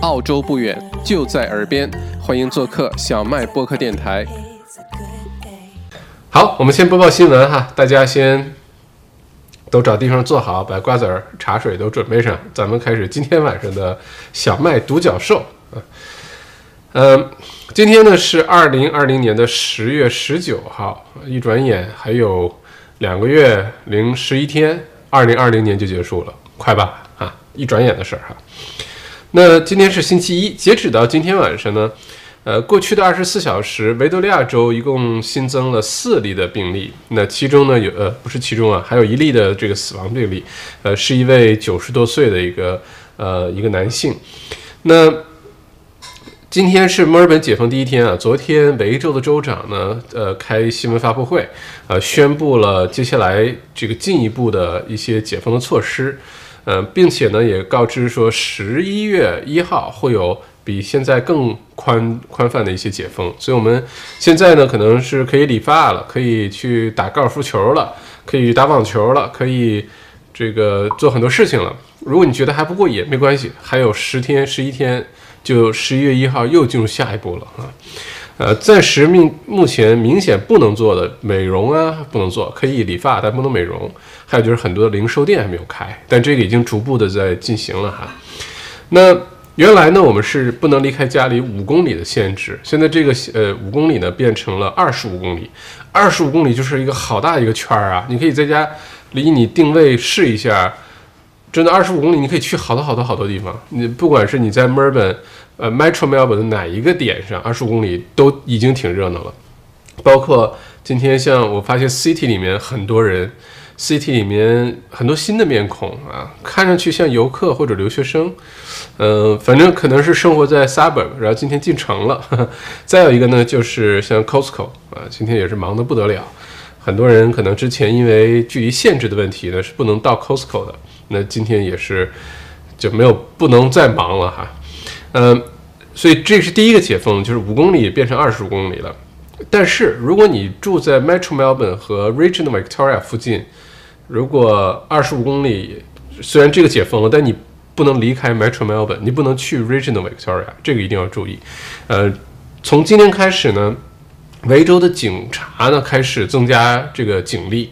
澳洲不远，就在耳边，欢迎做客小麦播客电台。好，我们先播报新闻哈，大家先都找地方坐好，把瓜子儿、茶水都准备上，咱们开始今天晚上的小麦独角兽啊。嗯，今天呢是二零二零年的十月十九号，一转眼还有两个月零十一天，二零二零年就结束了，快吧啊！一转眼的事儿哈。那今天是星期一，截止到今天晚上呢，呃，过去的二十四小时，维多利亚州一共新增了四例的病例。那其中呢，有呃，不是其中啊，还有一例的这个死亡病例，呃，是一位九十多岁的一个呃一个男性。那今天是墨尔本解封第一天啊，昨天维州的州长呢，呃，开新闻发布会，呃，宣布了接下来这个进一步的一些解封的措施。嗯，并且呢，也告知说，十一月一号会有比现在更宽宽泛的一些解封，所以我们现在呢，可能是可以理发了，可以去打高尔夫球了，可以打网球了，可以这个做很多事情了。如果你觉得还不过瘾，没关系，还有十天、十一天，就十一月一号又进入下一步了啊。呃，暂时明目前明显不能做的美容啊，不能做，可以理发，但不能美容。还有就是很多的零售店还没有开，但这个已经逐步的在进行了哈。那原来呢，我们是不能离开家里五公里的限制，现在这个呃五公里呢变成了二十五公里，二十五公里就是一个好大一个圈儿啊！你可以在家离你定位试一下，真的二十五公里你可以去好多好多好多地方。你不管是你在墨尔本。呃，Metro Melbourne 的哪一个点上，二十五公里都已经挺热闹了。包括今天，像我发现 City 里面很多人，City 里面很多新的面孔啊，看上去像游客或者留学生。嗯，反正可能是生活在 Suburb，然后今天进城了。再有一个呢，就是像 Costco 啊，今天也是忙得不得了。很多人可能之前因为距离限制的问题呢，是不能到 Costco 的。那今天也是就没有不能再忙了哈。嗯，所以这是第一个解封，就是五公里变成二十五公里了。但是如果你住在 Metro Melbourne 和 Regional Victoria 附近，如果二十五公里虽然这个解封了，但你不能离开 Metro Melbourne，你不能去 Regional Victoria，这个一定要注意。呃，从今天开始呢，维州的警察呢开始增加这个警力，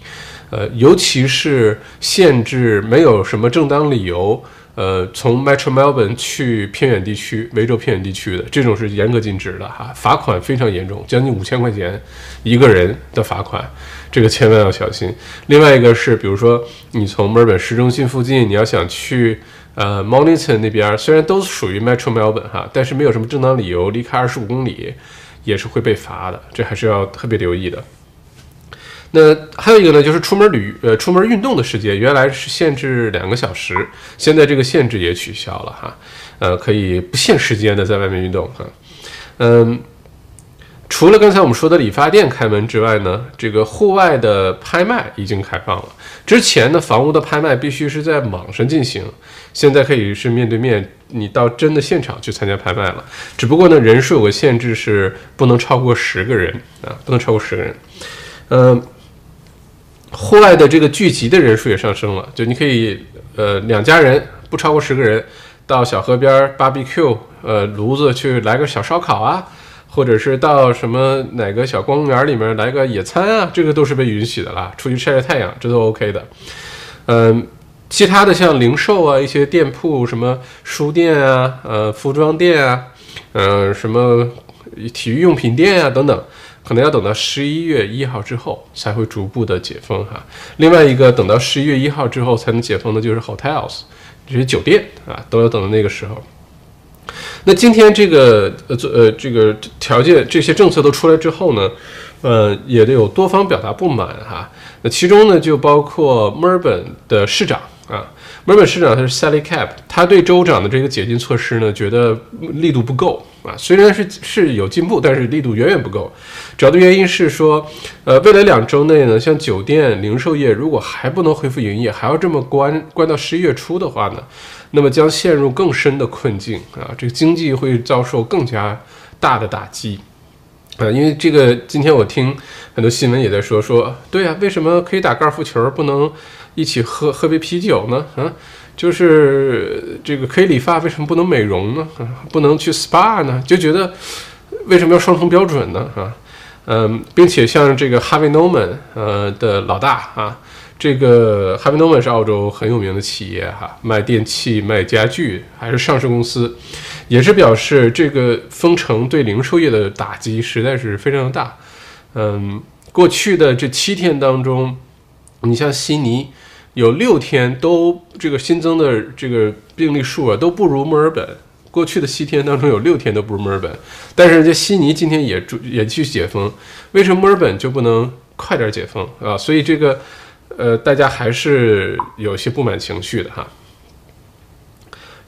呃，尤其是限制没有什么正当理由。呃，从 Metro Melbourne 去偏远地区、维州偏远地区的这种是严格禁止的哈，罚款非常严重，将近五千块钱一个人的罚款，这个千万要小心。另外一个是，比如说你从墨尔本市中心附近，你要想去呃 m o n i t o n 那边，虽然都属于 Metro Melbourne 哈，但是没有什么正当理由离开二十五公里，也是会被罚的，这还是要特别留意的。那还有一个呢，就是出门旅呃出门运动的时间，原来是限制两个小时，现在这个限制也取消了哈，呃，可以不限时间的在外面运动哈，嗯，除了刚才我们说的理发店开门之外呢，这个户外的拍卖已经开放了。之前的房屋的拍卖必须是在网上进行，现在可以是面对面，你到真的现场去参加拍卖了。只不过呢，人数有个限制，是不能超过十个人啊，不能超过十个人，嗯。户外的这个聚集的人数也上升了，就你可以，呃，两家人不超过十个人，到小河边 barbecue，呃，炉子去来个小烧烤啊，或者是到什么哪个小公园里面来个野餐啊，这个都是被允许的啦，出去晒晒太阳，这都 OK 的。嗯，其他的像零售啊，一些店铺，什么书店啊，呃，服装店啊，嗯，什么体育用品店啊等等。可能要等到十一月一号之后才会逐步的解封哈。另外一个等到十一月一号之后才能解封的就是 hotels，这些酒店啊，都要等到那个时候。那今天这个呃呃这个条件这些政策都出来之后呢，呃也得有多方表达不满哈。那其中呢就包括墨尔本的市长啊。墨尔本市长他是 Sally Cap，他对州长的这个解禁措施呢，觉得力度不够啊。虽然是是有进步，但是力度远远不够。主要的原因是说，呃，未来两周内呢，像酒店、零售业如果还不能恢复营业，还要这么关关到十一月初的话呢，那么将陷入更深的困境啊。这个经济会遭受更加大的打击啊。因为这个，今天我听很多新闻也在说说，对啊，为什么可以打高尔夫球，不能？一起喝喝杯啤酒呢？啊，就是这个可以理发，为什么不能美容呢？不能去 SPA 呢？就觉得为什么要双重标准呢？啊，嗯，并且像这个 Harvey Norman 呃的老大啊，这个 Harvey Norman 是澳洲很有名的企业哈，卖电器、卖家具，还是上市公司，也是表示这个封城对零售业的打击实在是非常的大。嗯，过去的这七天当中，你像悉尼。有六天都这个新增的这个病例数啊都不如墨尔本。过去的七天当中有六天都不如墨尔本，但是人家悉尼今天也也继续解封，为什么墨尔本就不能快点解封啊？所以这个呃大家还是有些不满情绪的哈。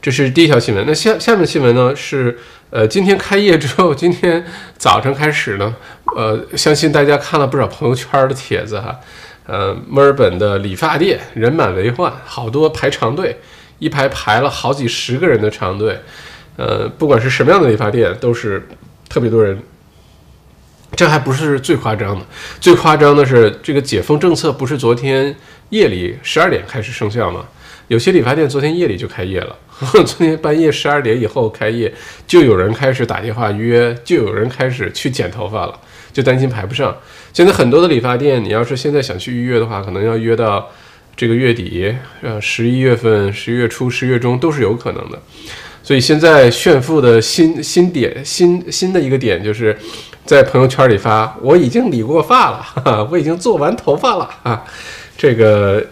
这是第一条新闻。那下下面新闻呢是呃今天开业之后，今天早晨开始呢，呃相信大家看了不少朋友圈的帖子哈。呃，墨尔本的理发店人满为患，好多排长队，一排排了好几十个人的长队。呃，不管是什么样的理发店，都是特别多人。这还不是最夸张的，最夸张的是这个解封政策不是昨天夜里十二点开始生效吗？有些理发店昨天夜里就开业了，昨天半夜十二点以后开业，就有人开始打电话约，就有人开始去剪头发了，就担心排不上。现在很多的理发店，你要是现在想去预约的话，可能要约到这个月底，呃，十一月份、十一月初、十月中都是有可能的。所以现在炫富的新新点、新新的一个点，就是在朋友圈里发：“我已经理过发了，哈哈，我已经做完头发了啊！”这个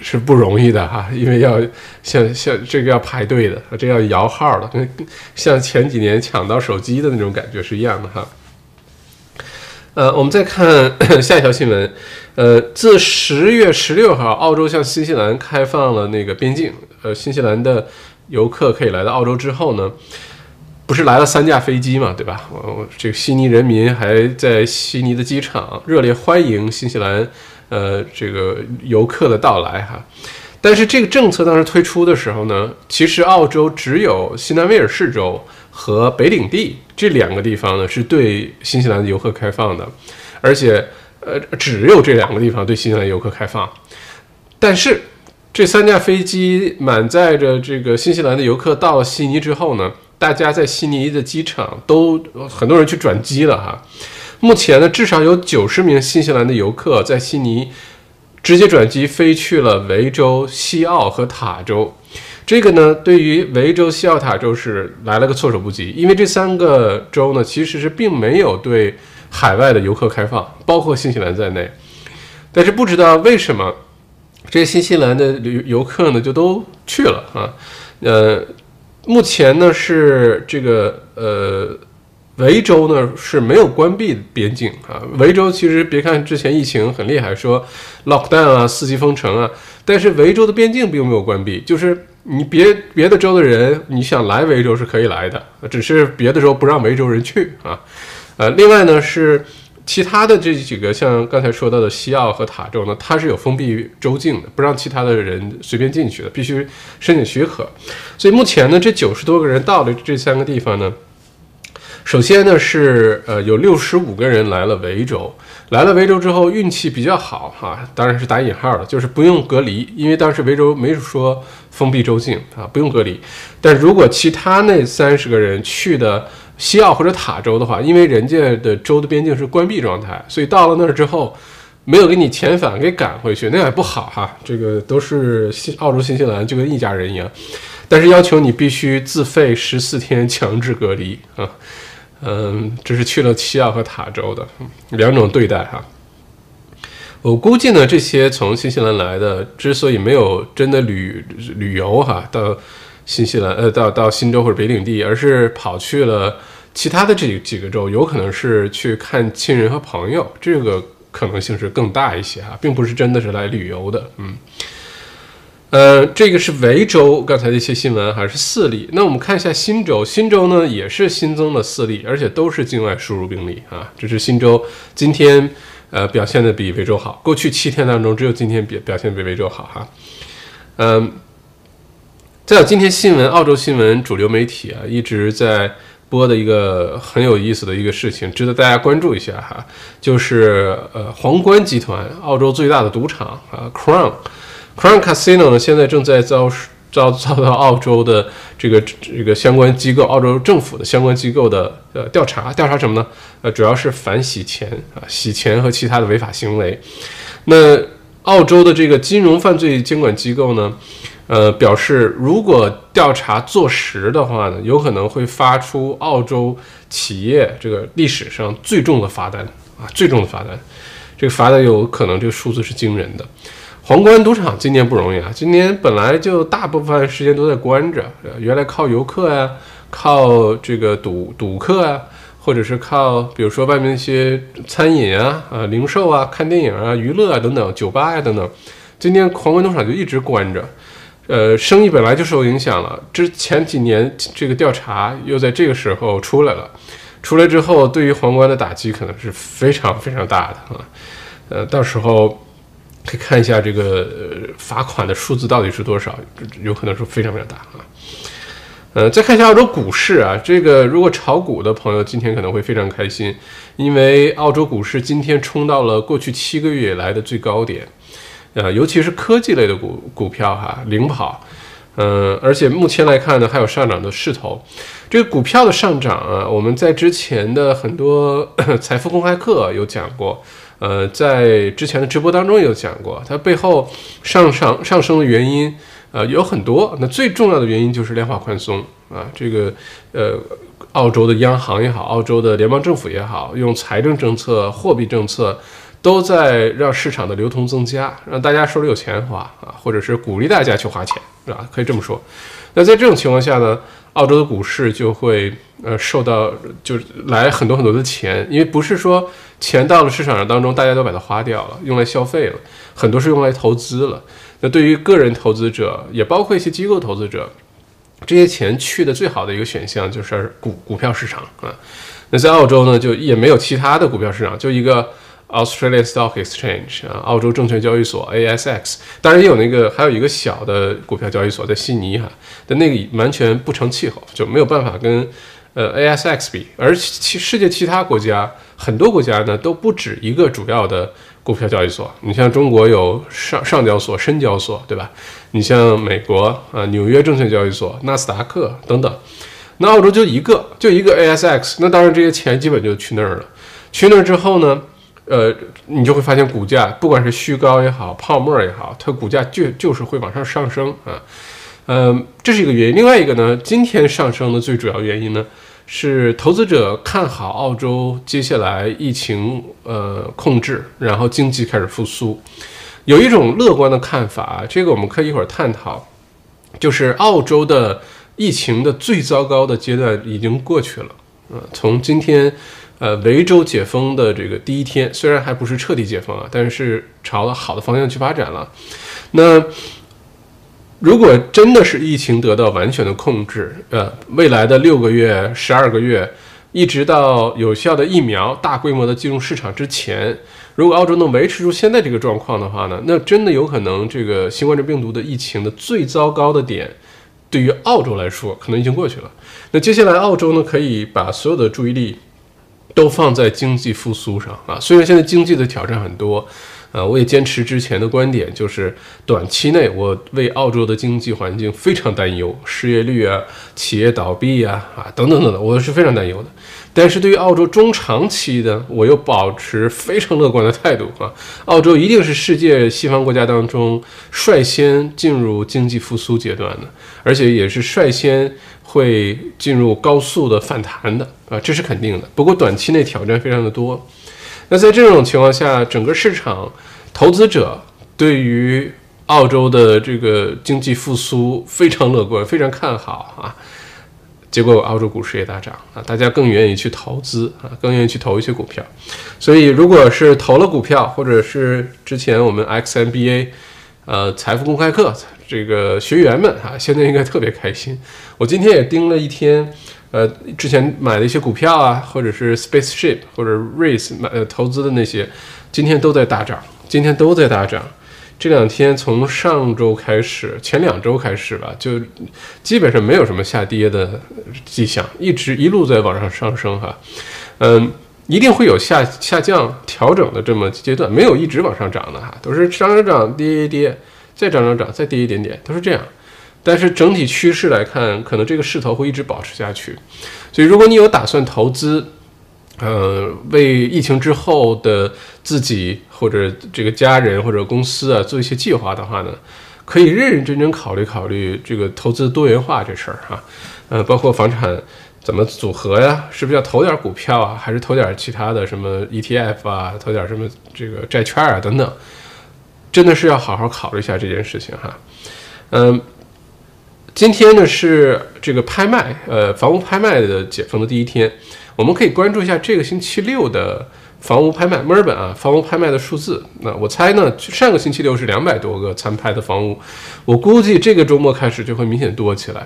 是不容易的哈，因为要像像这个要排队的，这要摇号的，像前几年抢到手机的那种感觉是一样的哈。呃，我们再看 下一条新闻。呃，自十月十六号，澳洲向新西兰开放了那个边境，呃，新西兰的游客可以来到澳洲之后呢，不是来了三架飞机嘛，对吧？我这个悉尼人民还在悉尼的机场热烈欢迎新西兰呃这个游客的到来哈。但是这个政策当时推出的时候呢，其实澳洲只有新南威尔士州。和北领地这两个地方呢，是对新西兰的游客开放的，而且呃，只有这两个地方对新西兰游客开放。但是这三架飞机满载着这个新西兰的游客到了悉尼之后呢，大家在悉尼的机场都很多人去转机了哈。目前呢，至少有九十名新西兰的游客在悉尼直接转机飞去了维州、西澳和塔州。这个呢，对于维州、西澳塔州是来了个措手不及，因为这三个州呢，其实是并没有对海外的游客开放，包括新西兰在内。但是不知道为什么，这些新西兰的旅游客呢就都去了啊。呃，目前呢是这个呃。维州呢是没有关闭边境啊。维州其实别看之前疫情很厉害，说 lockdown 啊，四级封城啊，但是维州的边境并没有关闭，就是你别别的州的人你想来维州是可以来的，只是别的州不让维州人去啊。呃，另外呢是其他的这几个像刚才说到的西澳和塔州呢，它是有封闭州境的，不让其他的人随便进去的，必须申请许可。所以目前呢，这九十多个人到了这三个地方呢。首先呢是呃有六十五个人来了维州，来了维州之后运气比较好哈，当然是打引号的，就是不用隔离，因为当时维州没说封闭州境啊，不用隔离。但如果其他那三十个人去的西澳或者塔州的话，因为人家的州的边境是关闭状态，所以到了那儿之后没有给你遣返给赶回去，那也不好哈。这个都是新澳洲新西兰就跟一家人一样，但是要求你必须自费十四天强制隔离啊。嗯，这是去了西澳和塔州的两种对待哈。我估计呢，这些从新西兰来的，之所以没有真的旅旅游哈，到新西兰呃，到到新州或者北领地，而是跑去了其他的这几个州，有可能是去看亲人和朋友，这个可能性是更大一些哈，并不是真的是来旅游的，嗯。呃，这个是维州刚才的一些新闻，还是四例。那我们看一下新州，新州呢也是新增了四例，而且都是境外输入病例啊。这是新州今天呃表现的比维州好，过去七天当中只有今天表表现比维州好哈。嗯，再有今天新闻，澳洲新闻主流媒体啊一直在播的一个很有意思的一个事情，值得大家关注一下哈，就是呃皇冠集团，澳洲最大的赌场啊，Crown。Crown Casino 呢，现在正在遭遭遭到澳洲的这个这个相关机构，澳洲政府的相关机构的呃调查，调查什么呢？呃，主要是反洗钱啊，洗钱和其他的违法行为。那澳洲的这个金融犯罪监管机构呢，呃，表示如果调查坐实的话呢，有可能会发出澳洲企业这个历史上最重的罚单啊，最重的罚单。这个罚单有可能，这个数字是惊人的。皇冠赌场今年不容易啊！今年本来就大部分时间都在关着，原来靠游客呀，靠这个赌赌客啊，或者是靠比如说外面一些餐饮啊、啊零售啊、看电影啊、娱乐啊等等、酒吧呀等等，今年皇冠赌场就一直关着，呃，生意本来就受影响了。之前几年这个调查又在这个时候出来了，出来之后对于皇冠的打击可能是非常非常大的啊，呃，到时候。可以看一下这个罚款的数字到底是多少，有可能是非常非常大啊。呃，再看一下澳洲股市啊，这个如果炒股的朋友今天可能会非常开心，因为澳洲股市今天冲到了过去七个月以来的最高点，呃，尤其是科技类的股股票哈领跑，嗯，而且目前来看呢还有上涨的势头。这个股票的上涨啊，我们在之前的很多 财富公开课有讲过。呃，在之前的直播当中有讲过，它背后上上上升的原因，呃，有很多。那最重要的原因就是量化宽松啊，这个呃，澳洲的央行也好，澳洲的联邦政府也好，用财政政策、货币政策，都在让市场的流通增加，让大家手里有钱花啊，或者是鼓励大家去花钱，是吧？可以这么说。那在这种情况下呢？澳洲的股市就会呃受到就是来很多很多的钱，因为不是说钱到了市场上当中，大家都把它花掉了，用来消费了，很多是用来投资了。那对于个人投资者，也包括一些机构投资者，这些钱去的最好的一个选项就是股股票市场啊。那在澳洲呢，就也没有其他的股票市场，就一个。Australia Stock Exchange 啊，澳洲证券交易所 ASX，当然也有那个，还有一个小的股票交易所，在悉尼哈，但那个完全不成气候，就没有办法跟呃 ASX 比。而其世界其他国家，很多国家呢都不止一个主要的股票交易所。你像中国有上上交所、深交所，对吧？你像美国啊，纽约证券交易所、纳斯达克等等。那澳洲就一个，就一个 ASX，那当然这些钱基本就去那儿了。去那儿之后呢？呃，你就会发现股价不管是虚高也好，泡沫也好，它股价就就是会往上上升啊。嗯，这是一个原因。另外一个呢，今天上升的最主要原因呢，是投资者看好澳洲接下来疫情呃控制，然后经济开始复苏，有一种乐观的看法。这个我们可以一会儿探讨，就是澳洲的疫情的最糟糕的阶段已经过去了。呃，从今天。呃，维州解封的这个第一天，虽然还不是彻底解封啊，但是朝了好的方向去发展了。那如果真的是疫情得到完全的控制，呃，未来的六个月、十二个月，一直到有效的疫苗大规模的进入市场之前，如果澳洲能维持住现在这个状况的话呢，那真的有可能这个新冠状病毒的疫情的最糟糕的点，对于澳洲来说可能已经过去了。那接下来澳洲呢，可以把所有的注意力。都放在经济复苏上啊！虽然现在经济的挑战很多，呃，我也坚持之前的观点，就是短期内我为澳洲的经济环境非常担忧，失业率啊、企业倒闭啊、啊等等等等，我是非常担忧的。但是对于澳洲中长期的，我又保持非常乐观的态度啊！澳洲一定是世界西方国家当中率先进入经济复苏阶段的，而且也是率先。会进入高速的反弹的啊，这是肯定的。不过短期内挑战非常的多。那在这种情况下，整个市场投资者对于澳洲的这个经济复苏非常乐观，非常看好啊。结果澳洲股市也大涨啊，大家更愿意去投资啊，更愿意去投一些股票。所以，如果是投了股票，或者是之前我们 XMBA 呃财富公开课。这个学员们哈，现在应该特别开心。我今天也盯了一天，呃，之前买的一些股票啊，或者是 Spaceship 或者 Race 买呃投资的那些，今天都在大涨，今天都在大涨。这两天从上周开始，前两周开始吧，就基本上没有什么下跌的迹象，一直一路在往上上升哈。嗯，一定会有下下降调整的这么阶段，没有一直往上涨的哈，都是上涨涨跌跌跌。再涨涨涨，再跌一点点，都是这样。但是整体趋势来看，可能这个势头会一直保持下去。所以，如果你有打算投资，呃，为疫情之后的自己或者这个家人或者公司啊做一些计划的话呢，可以认认真真考虑考虑这个投资多元化这事儿哈。呃，包括房产怎么组合呀？是不是要投点股票啊？还是投点其他的什么 ETF 啊？投点什么这个债券啊等等？真的是要好好考虑一下这件事情哈。嗯。今天呢是这个拍卖，呃，房屋拍卖的解封的第一天，我们可以关注一下这个星期六的房屋拍卖，墨尔本啊，房屋拍卖的数字。那我猜呢，上个星期六是两百多个参拍的房屋，我估计这个周末开始就会明显多起来，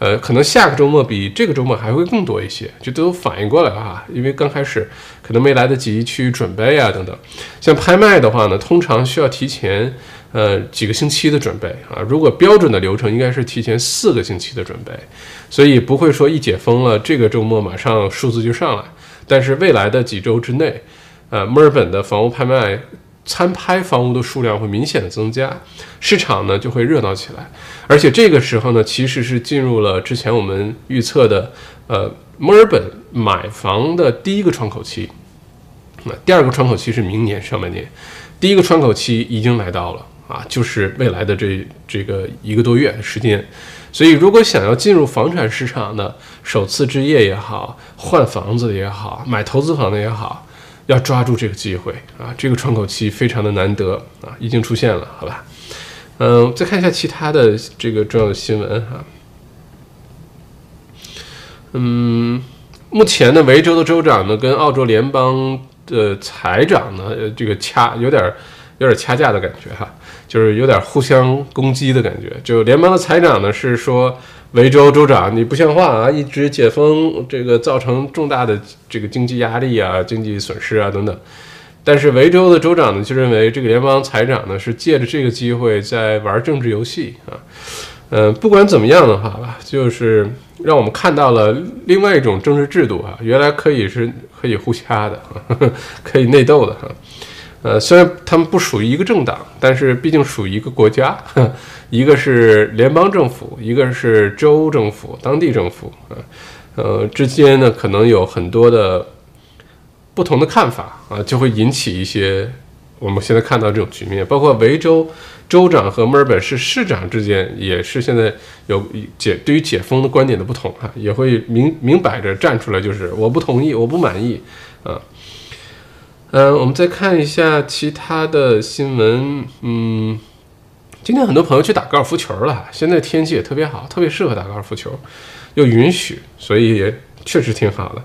呃，可能下个周末比这个周末还会更多一些，就都反应过来了哈，因为刚开始可能没来得及去准备啊等等。像拍卖的话呢，通常需要提前。呃，几个星期的准备啊，如果标准的流程应该是提前四个星期的准备，所以不会说一解封了这个周末马上数字就上来。但是未来的几周之内，呃，墨尔本的房屋拍卖参拍房屋的数量会明显的增加，市场呢就会热闹起来。而且这个时候呢，其实是进入了之前我们预测的，呃，墨尔本买房的第一个窗口期。那第二个窗口期是明年上半年，第一个窗口期已经来到了。啊，就是未来的这这个一个多月时间，所以如果想要进入房产市场的首次置业也好，换房子也好，买投资房的也好，要抓住这个机会啊！这个窗口期非常的难得啊，已经出现了，好吧？嗯，再看一下其他的这个重要的新闻哈。嗯，目前呢，维州的州长呢跟澳洲联邦的财长呢，这个掐有点有点掐架的感觉哈。就是有点互相攻击的感觉。就联邦的财长呢是说，维州州长你不像话啊，一直解封，这个造成重大的这个经济压力啊、经济损失啊等等。但是维州的州长呢就认为这个联邦财长呢是借着这个机会在玩政治游戏啊。嗯，不管怎么样的话吧，就是让我们看到了另外一种政治制度啊，原来可以是可以互掐的，可以内斗的哈。呃，虽然他们不属于一个政党，但是毕竟属于一个国家，一个是联邦政府，一个是州政府、当地政府，啊，呃，之间呢可能有很多的不同的看法啊，就会引起一些我们现在看到这种局面。包括维州州长和墨尔本市市长之间，也是现在有解对于解封的观点的不同哈，也会明明摆着站出来，就是我不同意，我不满意，啊。嗯，我们再看一下其他的新闻。嗯，今天很多朋友去打高尔夫球了，现在天气也特别好，特别适合打高尔夫球，又允许，所以也确实挺好的。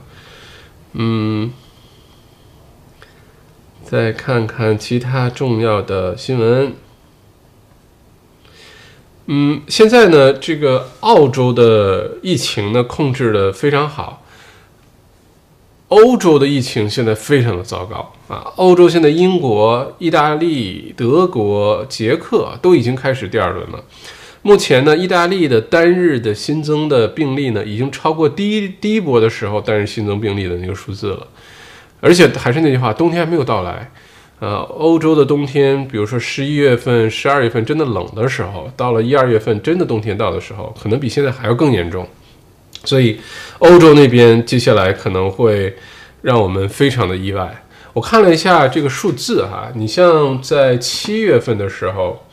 嗯，再看看其他重要的新闻。嗯，现在呢，这个澳洲的疫情呢控制的非常好。欧洲的疫情现在非常的糟糕啊！欧洲现在英国、意大利、德国、捷克都已经开始第二轮了。目前呢，意大利的单日的新增的病例呢，已经超过第一第一波的时候单日新增病例的那个数字了。而且还是那句话，冬天还没有到来。呃，欧洲的冬天，比如说十一月份、十二月份真的冷的时候，到了一二月份真的冬天到的时候，可能比现在还要更严重。所以，欧洲那边接下来可能会让我们非常的意外。我看了一下这个数字哈，你像在七月份的时候，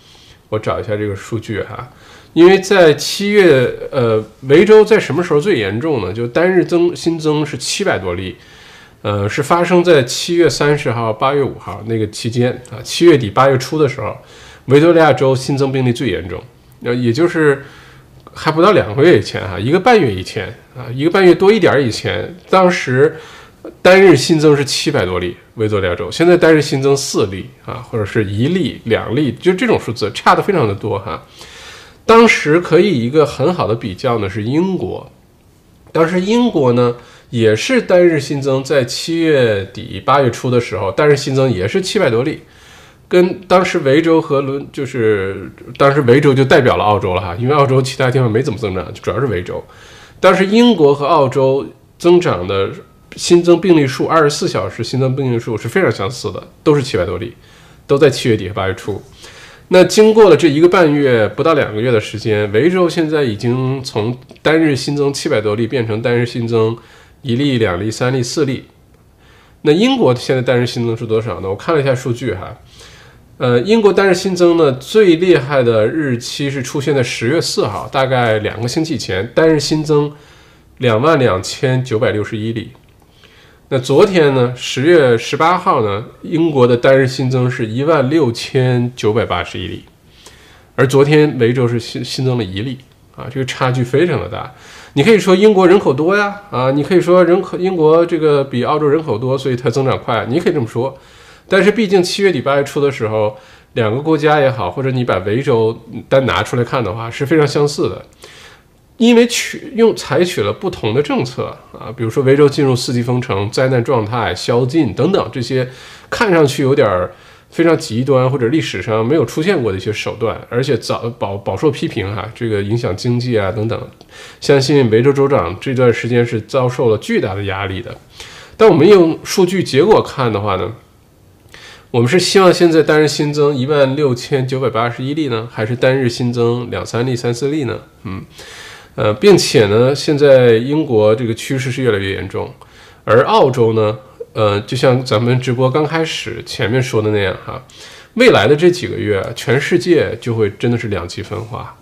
我找一下这个数据哈，因为在七月，呃，维州在什么时候最严重呢？就单日增新增是七百多例，呃，是发生在七月三十号、八月五号那个期间啊，七月底八月初的时候，维多利亚州新增病例最严重，呃，也就是。还不到两个月以前哈，一个半月以前啊，一个半月多一点以前，当时单日新增是七百多例，维多利亚州现在单日新增四例啊，或者是一例、两例，就这种数字差的非常的多哈。当时可以一个很好的比较呢是英国，当时英国呢也是单日新增在七月底八月初的时候，单日新增也是七百多例。跟当时维州和伦就是当时维州就代表了澳洲了哈，因为澳洲其他地方没怎么增长，主要是维州。当时英国和澳洲增长的新增病例数，二十四小时新增病例数是非常相似的，都是七百多例，都在七月底和八月初。那经过了这一个半月不到两个月的时间，维州现在已经从单日新增七百多例变成单日新增一例、两例、三例、四例。那英国现在单日新增是多少呢？我看了一下数据哈，呃，英国单日新增呢最厉害的日期是出现在十月四号，大概两个星期前，单日新增两万两千九百六十一例。那昨天呢？十月十八号呢？英国的单日新增是一万六千九百八十一例，而昨天维州是新新增了一例啊，这个差距非常的大。你可以说英国人口多呀，啊，你可以说人口英国这个比澳洲人口多，所以它增长快，你可以这么说。但是毕竟七月底八月初的时候，两个国家也好，或者你把维州单拿出来看的话，是非常相似的。因为取用采取了不同的政策啊，比如说维州进入四级封城、灾难状态、宵禁等等这些，看上去有点非常极端或者历史上没有出现过的一些手段，而且早饱饱受批评哈，这个影响经济啊等等。相信维州州长这段时间是遭受了巨大的压力的。但我们用数据结果看的话呢，我们是希望现在单日新增一万六千九百八十一例呢，还是单日新增两三例、三四例呢？嗯。呃，并且呢，现在英国这个趋势是越来越严重，而澳洲呢，呃，就像咱们直播刚开始前面说的那样哈，未来的这几个月，全世界就会真的是两极分化，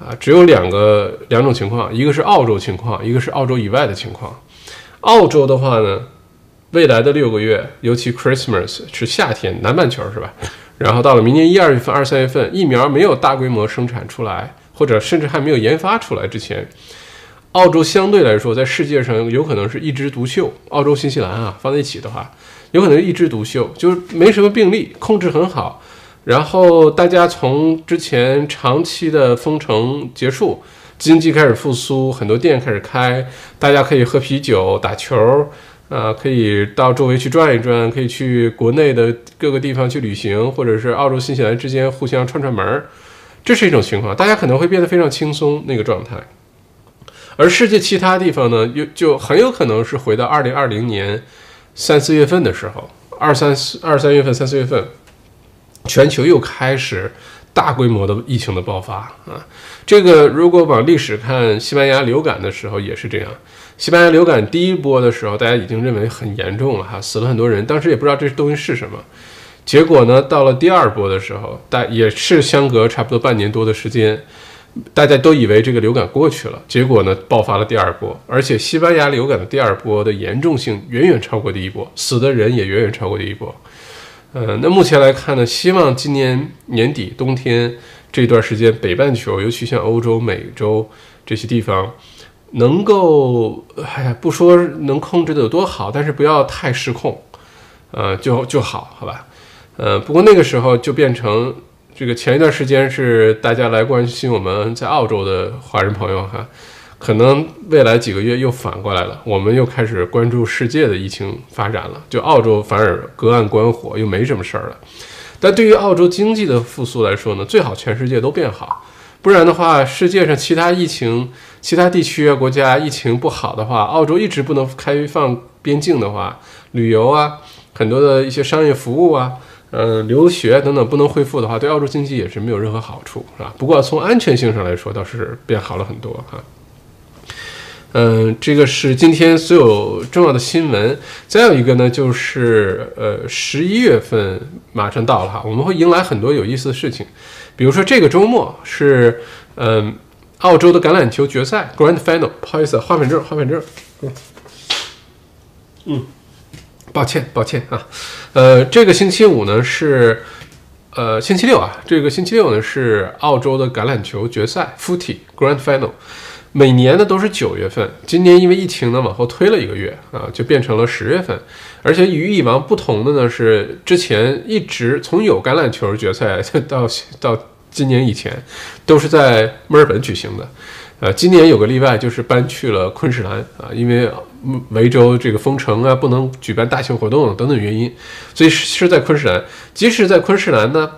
啊，只有两个两种情况，一个是澳洲情况，一个是澳洲以外的情况。澳洲的话呢，未来的六个月，尤其 Christmas 是夏天，南半球是吧？然后到了明年一二月份、二三月份，疫苗没有大规模生产出来。或者甚至还没有研发出来之前，澳洲相对来说在世界上有可能是一枝独秀。澳洲、新西兰啊放在一起的话，有可能一枝独秀，就是没什么病例，控制很好。然后大家从之前长期的封城结束，经济开始复苏，很多店开始开，大家可以喝啤酒、打球，啊，可以到周围去转一转，可以去国内的各个地方去旅行，或者是澳洲、新西兰之间互相串串门儿。这是一种情况，大家可能会变得非常轻松那个状态，而世界其他地方呢，又就很有可能是回到二零二零年三四月份的时候，二三四二三月份、三四月份，全球又开始大规模的疫情的爆发啊。这个如果往历史看，西班牙流感的时候也是这样。西班牙流感第一波的时候，大家已经认为很严重了哈，死了很多人，当时也不知道这东西是什么。结果呢，到了第二波的时候，大也是相隔差不多半年多的时间，大家都以为这个流感过去了。结果呢，爆发了第二波，而且西班牙流感的第二波的严重性远远超过第一波，死的人也远远超过第一波。呃，那目前来看呢，希望今年年底冬天这段时间，北半球，尤其像欧洲、美洲这些地方，能够，哎呀，不说能控制的有多好，但是不要太失控，呃，就就好，好吧。呃，不过那个时候就变成这个前一段时间是大家来关心我们在澳洲的华人朋友哈，可能未来几个月又反过来了，我们又开始关注世界的疫情发展了，就澳洲反而隔岸观火，又没什么事儿了。但对于澳洲经济的复苏来说呢，最好全世界都变好，不然的话，世界上其他疫情、其他地区啊国家疫情不好的话，澳洲一直不能开放边境的话，旅游啊，很多的一些商业服务啊。呃，留学等等不能恢复的话，对澳洲经济也是没有任何好处，是吧？不过从安全性上来说，倒是变好了很多哈。嗯，这个是今天所有重要的新闻。再有一个呢，就是呃，十一月份马上到了哈，我们会迎来很多有意思的事情，比如说这个周末是嗯，澳洲的橄榄球决赛 Grand Final，不好意思，花粉症，花粉症，嗯，嗯。抱歉，抱歉啊，呃，这个星期五呢是，呃，星期六啊，这个星期六呢是澳洲的橄榄球决赛 Footy Grand Final，每年呢都是九月份，今年因为疫情呢往后推了一个月啊，就变成了十月份，而且与以往不同的呢是，之前一直从有橄榄球决赛 到到今年以前，都是在墨尔本举行的。呃，今年有个例外，就是搬去了昆士兰啊，因为维州这个封城啊，不能举办大型活动等等原因，所以是在昆士兰。即使在昆士兰呢，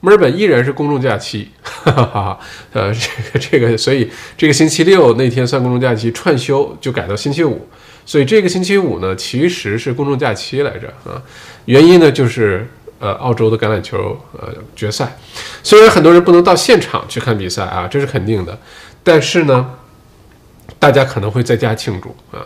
墨尔本依然是公众假期，哈哈哈。呃，这个这个，所以这个星期六那天算公众假期，串休就改到星期五，所以这个星期五呢其实是公众假期来着啊。原因呢就是。呃澳洲的橄榄球呃决赛。虽然很多人不能到现场去看比赛啊，这是肯定的，但是呢，大家可能会在家庆祝啊，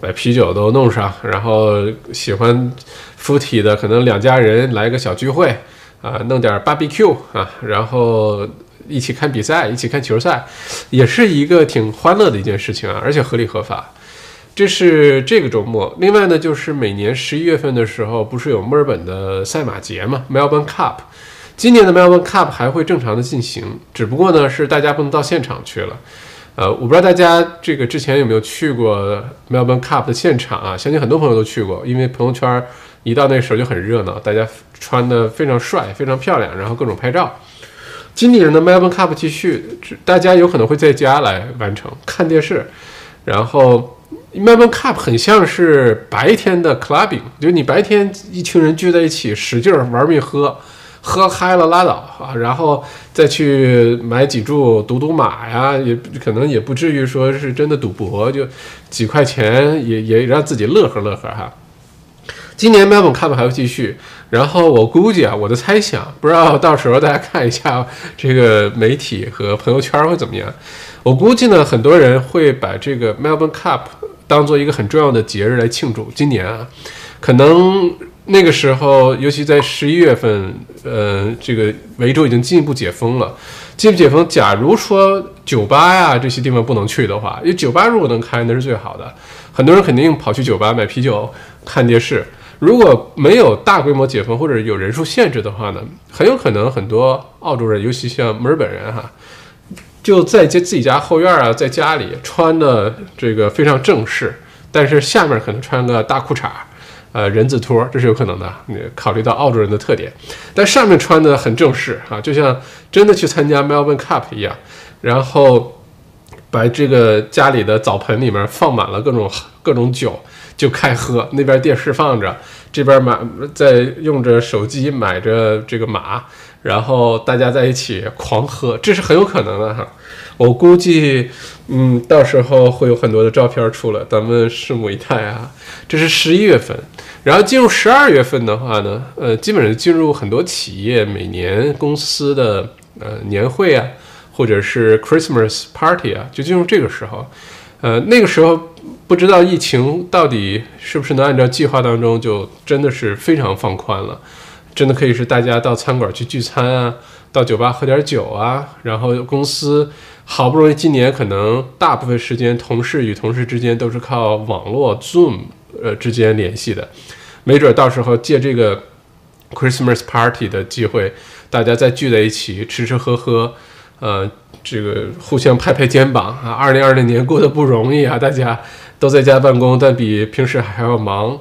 把啤酒都弄上，然后喜欢夫妻的可能两家人来个小聚会啊，弄点 barbecue 啊，然后一起看比赛，一起看球赛，也是一个挺欢乐的一件事情啊，而且合理合法。这是这个周末。另外呢，就是每年十一月份的时候，不是有墨尔本的赛马节嘛，Melbourne Cup。今年的 Melbourne Cup 还会正常的进行，只不过呢是大家不能到现场去了。呃，我不知道大家这个之前有没有去过 Melbourne Cup 的现场啊？相信很多朋友都去过，因为朋友圈一到那时候就很热闹，大家穿的非常帅、非常漂亮，然后各种拍照。今年的 Melbourne Cup 继续，大家有可能会在家来完成看电视，然后。Melbourne Cup 很像是白天的 clubbing，就是你白天一群人聚在一起使劲玩命喝，喝嗨了拉倒啊，然后再去买几注赌赌马呀，也可能也不至于说是真的赌博，就几块钱也也让自己乐呵乐呵哈。今年 Melbourne Cup 还会继续，然后我估计啊，我的猜想，不知道到时候大家看一下这个媒体和朋友圈会怎么样。我估计呢，很多人会把这个 Melbourne Cup 当做一个很重要的节日来庆祝。今年啊，可能那个时候，尤其在十一月份，呃，这个维州已经进一步解封了。进一步解封，假如说酒吧呀这些地方不能去的话，因为酒吧如果能开，那是最好的。很多人肯定跑去酒吧买啤酒、看电视。如果没有大规模解封或者有人数限制的话呢，很有可能很多澳洲人，尤其像墨尔本人哈。就在家自己家后院啊，在家里穿的这个非常正式，但是下面可能穿个大裤衩，呃，人字拖，这是有可能的。你考虑到澳洲人的特点，但上面穿的很正式啊，就像真的去参加 Melbourne Cup 一样，然后把这个家里的澡盆里面放满了各种各种酒，就开喝。那边电视放着，这边买在用着手机买着这个马。然后大家在一起狂喝，这是很有可能的哈。我估计，嗯，到时候会有很多的照片出来，咱们拭目以待啊。这是十一月份，然后进入十二月份的话呢，呃，基本上进入很多企业每年公司的呃年会啊，或者是 Christmas party 啊，就进入这个时候。呃，那个时候不知道疫情到底是不是能按照计划当中，就真的是非常放宽了。真的可以是大家到餐馆去聚餐啊，到酒吧喝点酒啊，然后公司好不容易今年可能大部分时间同事与同事之间都是靠网络 Zoom 呃之间联系的，没准到时候借这个 Christmas party 的机会，大家再聚在一起吃吃喝喝，呃，这个互相拍拍肩膀啊。二零二零年过得不容易啊，大家都在家办公，但比平时还要忙。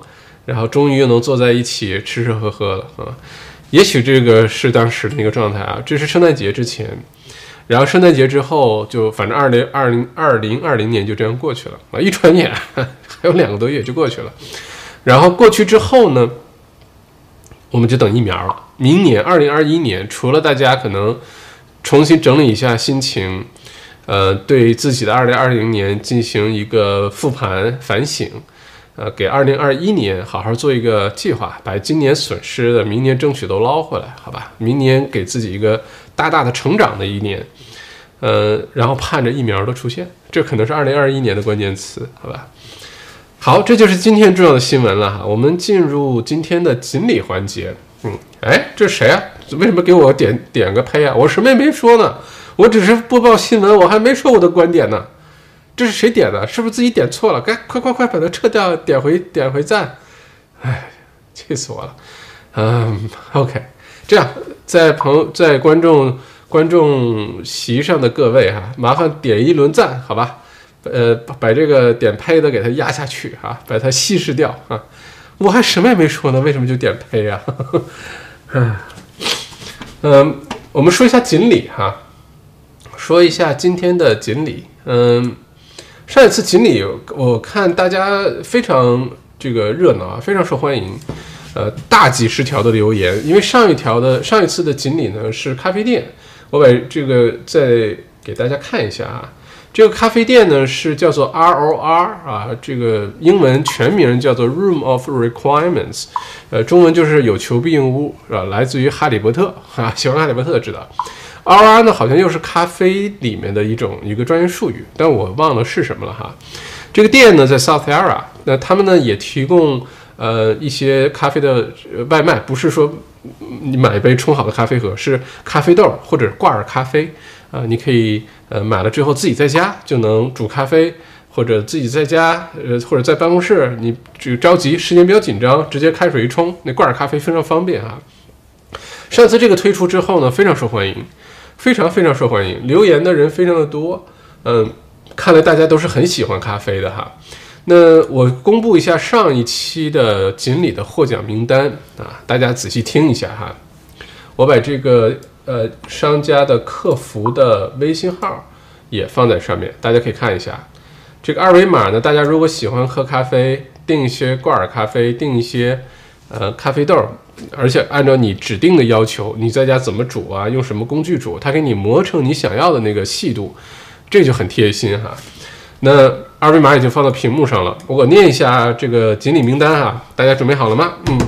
然后终于又能坐在一起吃吃喝喝了啊！也许这个是当时的那个状态啊。这是圣诞节之前，然后圣诞节之后就反正二零二零二零二零年就这样过去了啊！一转眼还有两个多月就过去了。然后过去之后呢，我们就等疫苗了。明年二零二一年，除了大家可能重新整理一下心情，呃，对自己的二零二零年进行一个复盘反省。呃，给二零二一年好好做一个计划，把今年损失的，明年争取都捞回来，好吧？明年给自己一个大大的成长的一年，呃，然后盼着疫苗的出现，这可能是二零二一年的关键词，好吧？好，这就是今天重要的新闻了哈。我们进入今天的锦鲤环节。嗯，哎，这是谁啊？为什么给我点点个呸啊？我什么也没说呢，我只是播报新闻，我还没说我的观点呢。这是谁点的？是不是自己点错了？该快快快把它撤掉，点回点回赞。哎，气死我了。嗯，OK，这样在朋友在观众观众席上的各位哈，麻烦点一轮赞，好吧？呃，把这个点呸的给它压下去哈，把它稀释掉啊。我还什么也没说呢，为什么就点呸呀？嗯，我们说一下锦鲤哈，说一下今天的锦鲤，嗯。上一次锦鲤，我看大家非常这个热闹啊，非常受欢迎，呃，大几十条的留言。因为上一条的上一次的锦鲤呢是咖啡店，我把这个再给大家看一下啊。这个咖啡店呢是叫做 ROR 啊，这个英文全名叫做 Room of Requirements，呃，中文就是有求必应屋，啊，来自于哈利波特啊，喜欢哈利波特的知道。R.R. 呢好像又是咖啡里面的一种一个专业术语，但我忘了是什么了哈。这个店呢在 South Area，那他们呢也提供呃一些咖啡的外卖，不是说你买一杯冲好的咖啡盒，是咖啡豆或者挂耳咖啡啊，你可以呃买了之后自己在家就能煮咖啡，或者自己在家呃或者在办公室你就着急时间比较紧张，直接开水一冲，那挂耳咖啡非常方便啊。上次这个推出之后呢，非常受欢迎，非常非常受欢迎，留言的人非常的多，嗯。看来大家都是很喜欢咖啡的哈，那我公布一下上一期的锦鲤的获奖名单啊，大家仔细听一下哈。我把这个呃商家的客服的微信号也放在上面，大家可以看一下。这个二维码呢，大家如果喜欢喝咖啡，订一些挂耳咖啡，订一些呃咖啡豆，而且按照你指定的要求，你在家怎么煮啊，用什么工具煮，它给你磨成你想要的那个细度。这就很贴心哈，那二维码已经放到屏幕上了，我念一下这个锦鲤名单哈，大家准备好了吗？嗯，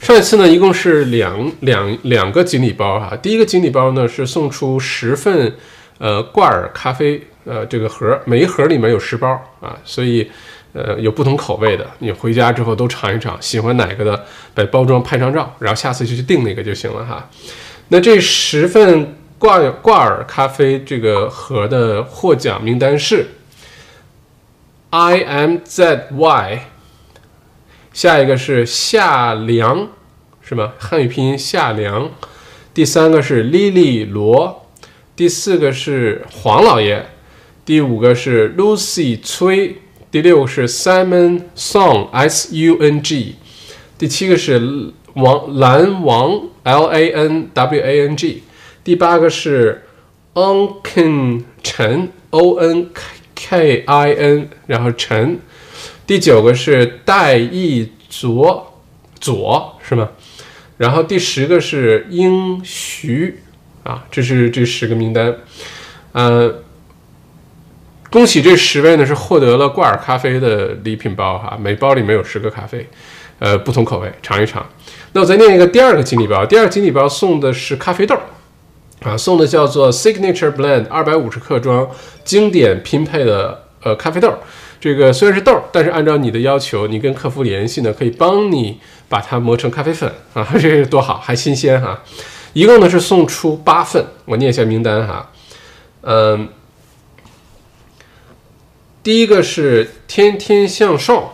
上一次呢，一共是两两两个锦鲤包哈，第一个锦鲤包呢是送出十份呃挂耳咖啡呃这个盒，每一盒里面有十包啊，所以呃有不同口味的，你回家之后都尝一尝，喜欢哪个的把包装拍张照，然后下次就去订那个就行了哈。那这十份。挂挂耳咖啡这个盒的获奖名单是 I M Z Y，下一个是夏良，是吗？汉语拼音夏良。第三个是 Lily 罗，第四个是黄老爷，第五个是 Lucy 崔，第六个是 Simon Song S U N G，第七个是王蓝王 L A N W A N G。第八个是 Onkin 陈 O N K I N，然后陈。第九个是戴义左左是吗？然后第十个是英徐啊，这是这十个名单。呃，恭喜这十位呢是获得了挂耳咖啡的礼品包哈，每包里面有十个咖啡，呃，不同口味，尝一尝。那我再念一个第二个锦鲤包，第二个锦鲤包送的是咖啡豆。啊，送的叫做 Signature Blend 二百五十克装经典拼配的呃咖啡豆，这个虽然是豆，但是按照你的要求，你跟客服联系呢，可以帮你把它磨成咖啡粉啊，这是多好，还新鲜哈。一共呢是送出八份，我念一下名单哈。嗯，第一个是天天向上，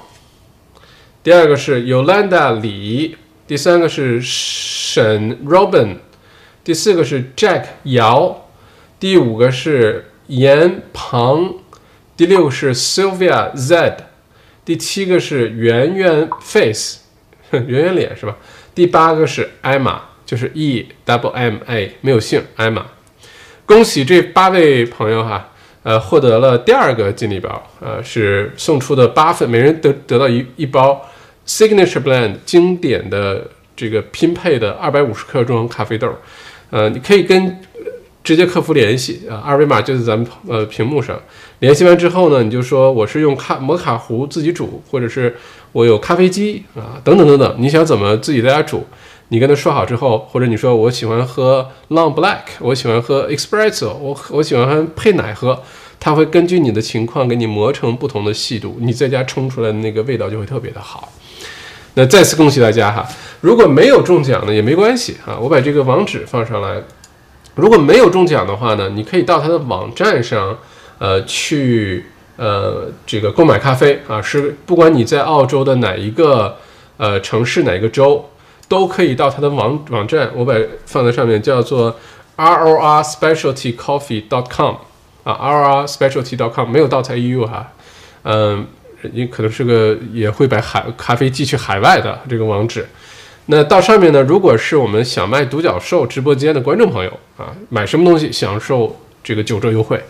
第二个是 Yolanda 李，第三个是沈 Robin。第四个是 Jack 姚，第五个是严庞，第六个是 Sylvia Z，第七个是圆圆 Face，圆圆脸是吧？第八个是 Emma，就是 E double M A，没有姓 Emma。恭喜这八位朋友哈，呃，获得了第二个锦鲤包，呃，是送出的八份，每人得得到一一包 Signature Blend 经典的这个拼配的二百五十克装咖啡豆。呃，你可以跟直接客服联系啊，二维码就在咱们呃屏幕上。联系完之后呢，你就说我是用咖摩卡壶自己煮，或者是我有咖啡机啊，等等等等。你想怎么自己在家煮？你跟他说好之后，或者你说我喜欢喝 Long Black，我喜欢喝 Espresso，我我喜欢配奶喝，他会根据你的情况给你磨成不同的细度，你在家冲出来的那个味道就会特别的好。那再次恭喜大家哈！如果没有中奖呢，也没关系啊，我把这个网址放上来。如果没有中奖的话呢，你可以到他的网站上，呃，去呃这个购买咖啡啊，是不管你在澳洲的哪一个呃城市哪个州，都可以到他的网网站，我把放在上面，叫做 r o r specialty coffee dot com 啊，r o r specialty dot com 没有到才 u 哈，嗯。你可能是个也会把海咖啡寄去海外的这个网址，那到上面呢？如果是我们小麦独角兽直播间的观众朋友啊，买什么东西享受这个九折优惠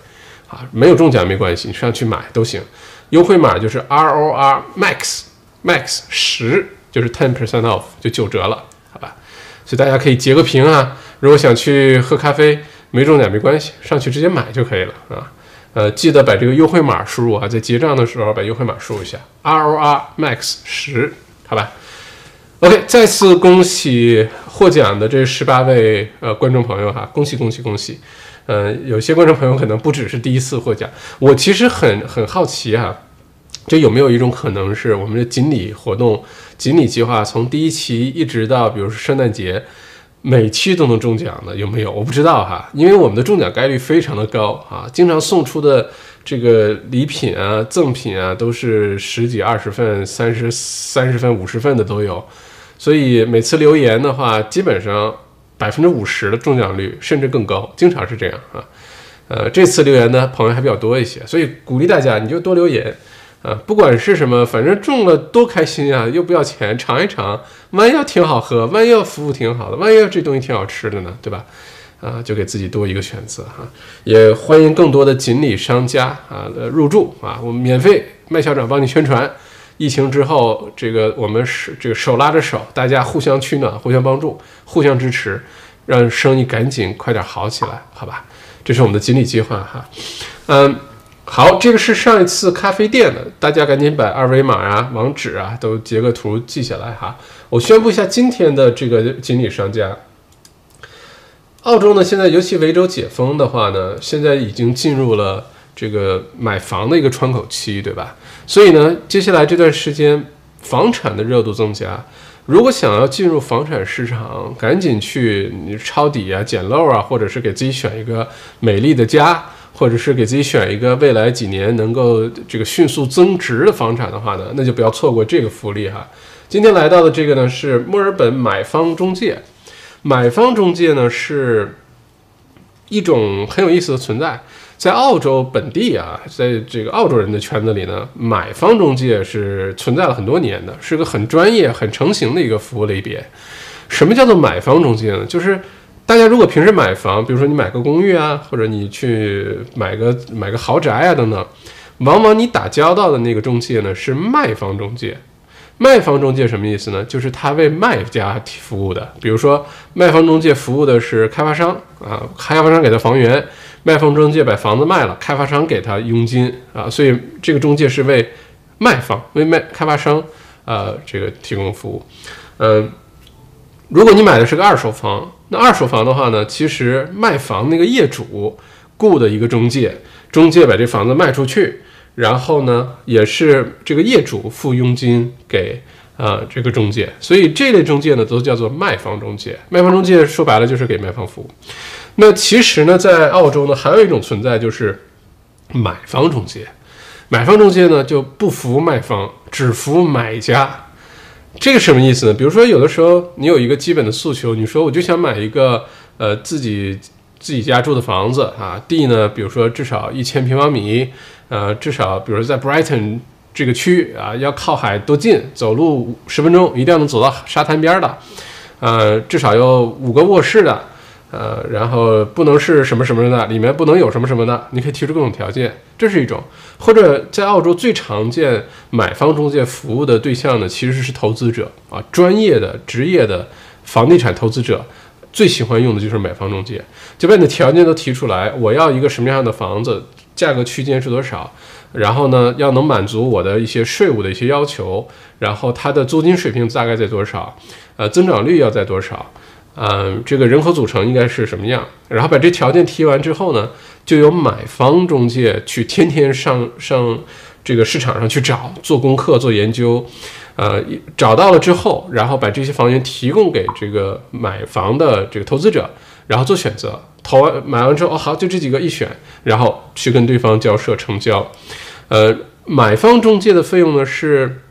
啊？没有中奖没关系，你上去买都行。优惠码就是 R O R Max Max 十，就是 ten percent off 就九折了，好吧？所以大家可以截个屏啊。如果想去喝咖啡，没中奖没关系，上去直接买就可以了啊。呃，记得把这个优惠码输入啊，在结账的时候把优惠码输入一下，R O R Max 十，好吧？OK，再次恭喜获奖的这十八位呃观众朋友哈，恭喜恭喜恭喜！呃，有些观众朋友可能不只是第一次获奖，我其实很很好奇哈，这有没有一种可能是我们的锦鲤活动、锦鲤计划从第一期一直到比如说圣诞节？每期都能中奖的有没有？我不知道哈，因为我们的中奖概率非常的高啊，经常送出的这个礼品啊、赠品啊，都是十几、二十份、三十三十份、五十份的都有，所以每次留言的话，基本上百分之五十的中奖率甚至更高，经常是这样啊。呃，这次留言的朋友还比较多一些，所以鼓励大家你就多留言。啊，不管是什么，反正中了多开心啊！又不要钱，尝一尝，万一要挺好喝，万一要服务挺好的，万一要这东西挺好吃的呢，对吧？啊，就给自己多一个选择哈。也欢迎更多的锦鲤商家啊入驻啊，我们免费麦校长帮你宣传。疫情之后，这个我们是这个手拉着手，大家互相取暖，互相帮助，互相支持，让生意赶紧快点好起来，好吧？这是我们的锦鲤计划哈，嗯。好，这个是上一次咖啡店的，大家赶紧把二维码啊、网址啊都截个图记下来哈。我宣布一下今天的这个锦鲤商家。澳洲呢，现在尤其维州解封的话呢，现在已经进入了这个买房的一个窗口期，对吧？所以呢，接下来这段时间房产的热度增加，如果想要进入房产市场，赶紧去你抄底啊、捡漏啊，或者是给自己选一个美丽的家。或者是给自己选一个未来几年能够这个迅速增值的房产的话呢，那就不要错过这个福利哈。今天来到的这个呢是墨尔本买方中介，买方中介呢是一种很有意思的存在，在澳洲本地啊，在这个澳洲人的圈子里呢，买方中介是存在了很多年的，是个很专业、很成型的一个服务类别。什么叫做买方中介呢？就是大家如果平时买房，比如说你买个公寓啊，或者你去买个买个豪宅啊等等，往往你打交道的那个中介呢是卖方中介。卖方中介什么意思呢？就是他为卖家服务的。比如说卖方中介服务的是开发商啊，开发商给他房源，卖方中介把房子卖了，开发商给他佣金啊，所以这个中介是为卖方为卖开发商啊这个提供服务。嗯，如果你买的是个二手房。那二手房的话呢，其实卖房那个业主雇的一个中介，中介把这房子卖出去，然后呢，也是这个业主付佣金给啊这个中介，所以这类中介呢都叫做卖方中介。卖方中介说白了就是给卖方服务。那其实呢，在澳洲呢还有一种存在就是买方中介，买方中介呢就不服卖方，只服买家。这个什么意思呢？比如说，有的时候你有一个基本的诉求，你说我就想买一个呃自己自己家住的房子啊，地呢，比如说至少一千平方米，呃，至少比如说在 Brighton 这个区啊，要靠海多近，走路十分钟一定要能走到沙滩边的，呃，至少有五个卧室的。呃，然后不能是什么什么的，里面不能有什么什么的，你可以提出各种条件，这是一种。或者在澳洲最常见买方中介服务的对象呢，其实是投资者啊，专业的、职业的房地产投资者最喜欢用的就是买方中介，就把你的条件都提出来，我要一个什么样的房子，价格区间是多少，然后呢，要能满足我的一些税务的一些要求，然后它的租金水平大概在多少，呃，增长率要在多少。嗯，这个人口组成应该是什么样？然后把这条件提完之后呢，就由买方中介去天天上上这个市场上去找，做功课、做研究，呃，找到了之后，然后把这些房源提供给这个买房的这个投资者，然后做选择。投完买完之后，哦，好，就这几个一选，然后去跟对方交涉成交。呃，买方中介的费用呢是。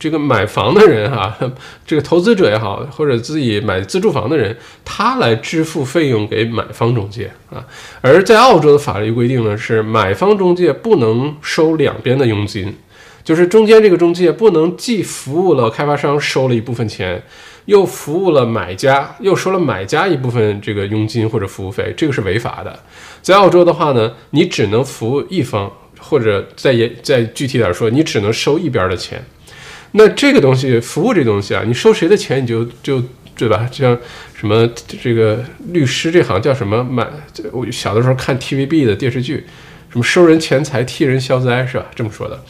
这个买房的人哈，这个投资者也好，或者自己买自住房的人，他来支付费用给买方中介啊。而在澳洲的法律规定呢，是买方中介不能收两边的佣金，就是中间这个中介不能既服务了开发商收了一部分钱，又服务了买家，又收了买家一部分这个佣金或者服务费，这个是违法的。在澳洲的话呢，你只能服务一方，或者再也再具体点说，你只能收一边的钱。那这个东西，服务这东西啊，你收谁的钱，你就就对吧？像什么这个律师这行叫什么？买我小的时候看 TVB 的电视剧，什么收人钱财替人消灾是吧？这么说的。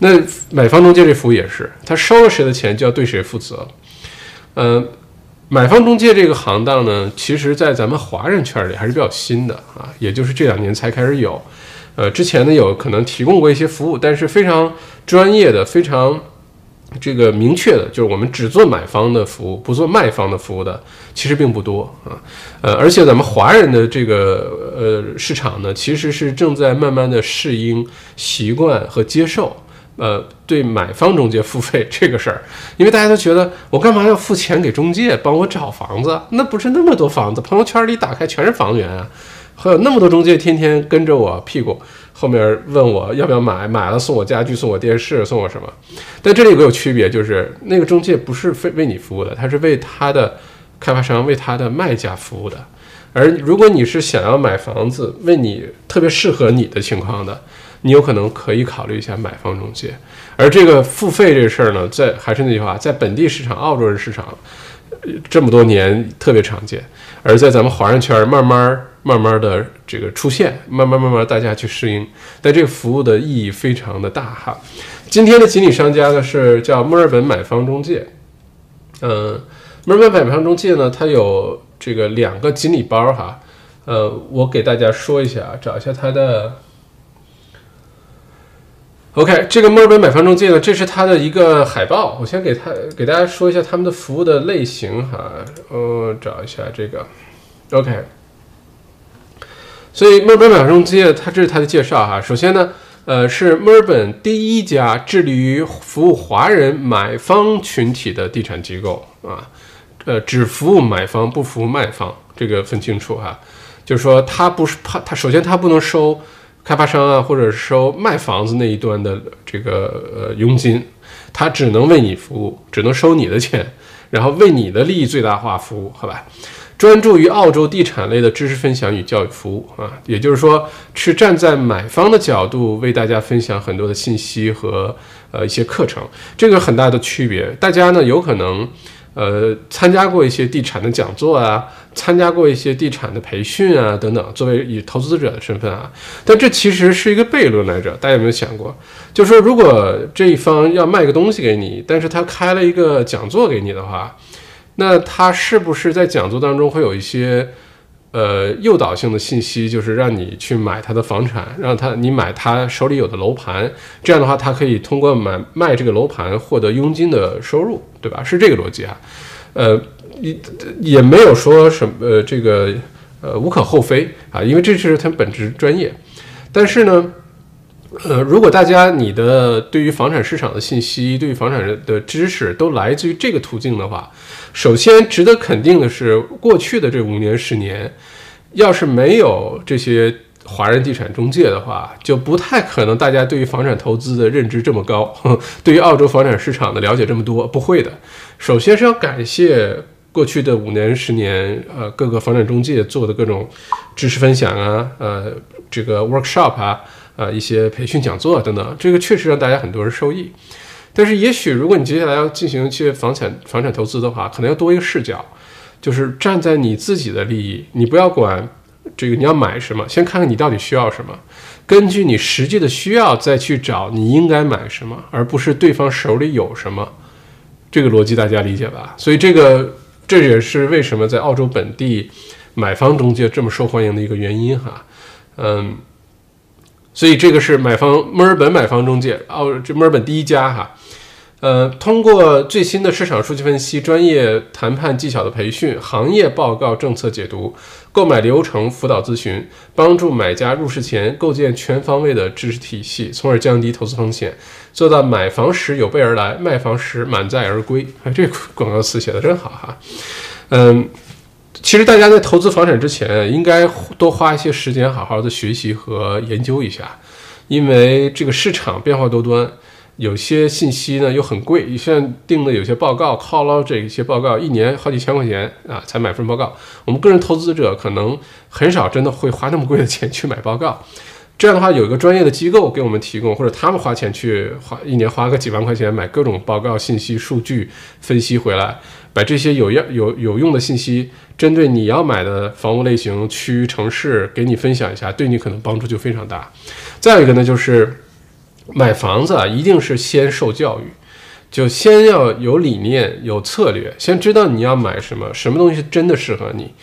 那买方中介这服务也是，他收了谁的钱就要对谁负责。嗯，买方中介这个行当呢，其实在咱们华人圈里还是比较新的啊，也就是这两年才开始有。呃，之前呢有可能提供过一些服务，但是非常专业的、非常这个明确的，就是我们只做买方的服务，不做卖方的服务的，其实并不多啊。呃，而且咱们华人的这个呃市场呢，其实是正在慢慢的适应、习惯和接受。呃，对买方中介付费这个事儿，因为大家都觉得我干嘛要付钱给中介帮我找房子？那不是那么多房子，朋友圈里打开全是房源啊，还有那么多中介天天跟着我屁股后面问我要不要买，买了送我家具、送我电视、送我什么？但这里有个有区别，就是那个中介不是为为你服务的，他是为他的开发商、为他的卖家服务的。而如果你是想要买房子，为你特别适合你的情况的。你有可能可以考虑一下买方中介，而这个付费这事儿呢，在还是那句话，在本地市场、澳洲人市场这么多年特别常见，而在咱们华人圈慢慢慢慢的这个出现，慢慢慢慢大家去适应，但这个服务的意义非常的大哈。今天的锦鲤商家呢是叫墨尔本买方中介，嗯，墨尔本买方中介呢，它有这个两个锦鲤包哈，呃，我给大家说一下，找一下它的。OK，这个墨尔本买房中介呢，这是它的一个海报。我先给他给大家说一下他们的服务的类型哈。呃，找一下这个。OK，所以墨尔本买房中介，它这是它的介绍哈。首先呢，呃，是墨尔本第一家致力于服务华人买方群体的地产机构啊。呃，只服务买方，不服务卖方，这个分清楚哈。就是说，它不是怕它，首先它不能收。开发商啊，或者收卖房子那一端的这个呃佣金，他只能为你服务，只能收你的钱，然后为你的利益最大化服务，好吧？专注于澳洲地产类的知识分享与教育服务啊，也就是说，是站在买方的角度为大家分享很多的信息和呃一些课程，这个很大的区别。大家呢有可能。呃，参加过一些地产的讲座啊，参加过一些地产的培训啊，等等。作为以投资者的身份啊，但这其实是一个悖论来着。大家有没有想过，就是说，如果这一方要卖个东西给你，但是他开了一个讲座给你的话，那他是不是在讲座当中会有一些？呃，诱导性的信息就是让你去买他的房产，让他你买他手里有的楼盘，这样的话，他可以通过买卖这个楼盘获得佣金的收入，对吧？是这个逻辑啊。呃，也也没有说什么呃这个呃无可厚非啊，因为这是他本职专业。但是呢，呃，如果大家你的对于房产市场的信息，对于房产的知识都来自于这个途径的话。首先，值得肯定的是，过去的这五年、十年，要是没有这些华人地产中介的话，就不太可能大家对于房产投资的认知这么高，对于澳洲房产市场的了解这么多，不会的。首先是要感谢过去的五年、十年，呃，各个房产中介做的各种知识分享啊，呃，这个 workshop 啊，呃，一些培训讲座等等，这个确实让大家很多人受益。但是，也许如果你接下来要进行一些房产房产投资的话，可能要多一个视角，就是站在你自己的利益，你不要管这个你要买什么，先看看你到底需要什么，根据你实际的需要再去找你应该买什么，而不是对方手里有什么。这个逻辑大家理解吧？所以这个这也是为什么在澳洲本地买方中介这么受欢迎的一个原因哈。嗯。所以这个是买方墨尔本买方中介，澳这墨尔本第一家哈，呃，通过最新的市场数据分析、专业谈判技巧的培训、行业报告、政策解读、购买流程辅导咨询，帮助买家入市前构建全方位的知识体系，从而降低投资风险，做到买房时有备而来，卖房时满载而归。哎，这广告词写的真好哈，嗯。其实大家在投资房产之前，应该多花一些时间，好好的学习和研究一下，因为这个市场变化多端，有些信息呢又很贵。你像订的有些报告，靠捞这一些报告，一年好几千块钱啊，才买份报告。我们个人投资者可能很少真的会花那么贵的钱去买报告。这样的话，有一个专业的机构给我们提供，或者他们花钱去花一年花个几万块钱买各种报告、信息、数据分析回来，把这些有要有有用的信息，针对你要买的房屋类型、区域、城市给你分享一下，对你可能帮助就非常大。再有一个呢，就是买房子啊，一定是先受教育，就先要有理念、有策略，先知道你要买什么，什么东西真的适合你。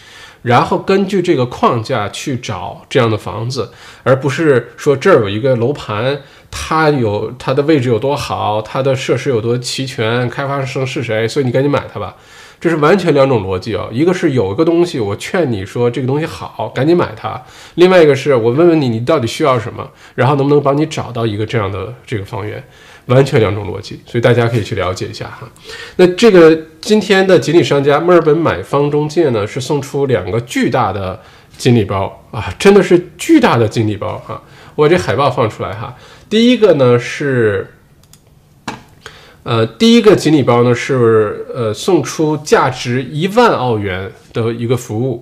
然后根据这个框架去找这样的房子，而不是说这儿有一个楼盘，它有它的位置有多好，它的设施有多齐全，开发商是谁，所以你赶紧买它吧。这是完全两种逻辑啊！一个是有一个东西，我劝你说这个东西好，赶紧买它；另外一个是我问问你，你到底需要什么，然后能不能帮你找到一个这样的这个房源。完全两种逻辑，所以大家可以去了解一下哈。那这个今天的锦鲤商家墨尔本买方中介呢，是送出两个巨大的锦鲤包啊，真的是巨大的锦鲤包哈。我这海报放出来哈。第一个呢是，呃，第一个锦鲤包呢是呃送出价值一万澳元的一个服务，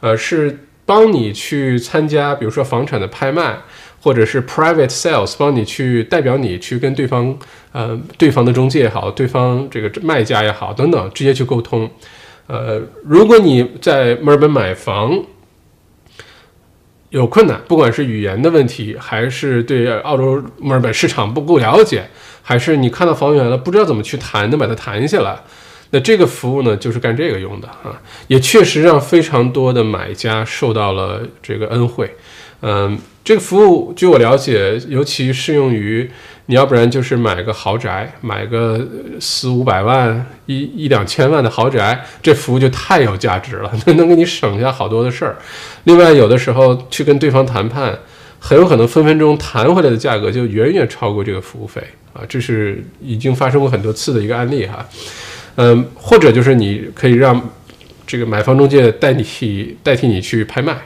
呃，是帮你去参加，比如说房产的拍卖。或者是 private sales 帮你去代表你去跟对方，呃，对方的中介也好，对方这个卖家也好，等等，直接去沟通。呃，如果你在墨尔本买房有困难，不管是语言的问题，还是对澳洲墨尔本市场不够了解，还是你看到房源了不知道怎么去谈，能把它谈下来，那这个服务呢，就是干这个用的啊，也确实让非常多的买家受到了这个恩惠，嗯。这个服务，据我了解，尤其适用于你要不然就是买个豪宅，买个四五百万、一一两千万的豪宅，这服务就太有价值了，能能给你省下好多的事儿。另外，有的时候去跟对方谈判，很有可能分分钟谈回来的价格就远远超过这个服务费啊！这是已经发生过很多次的一个案例哈。嗯，或者就是你可以让这个买房中介代替代替你去拍卖，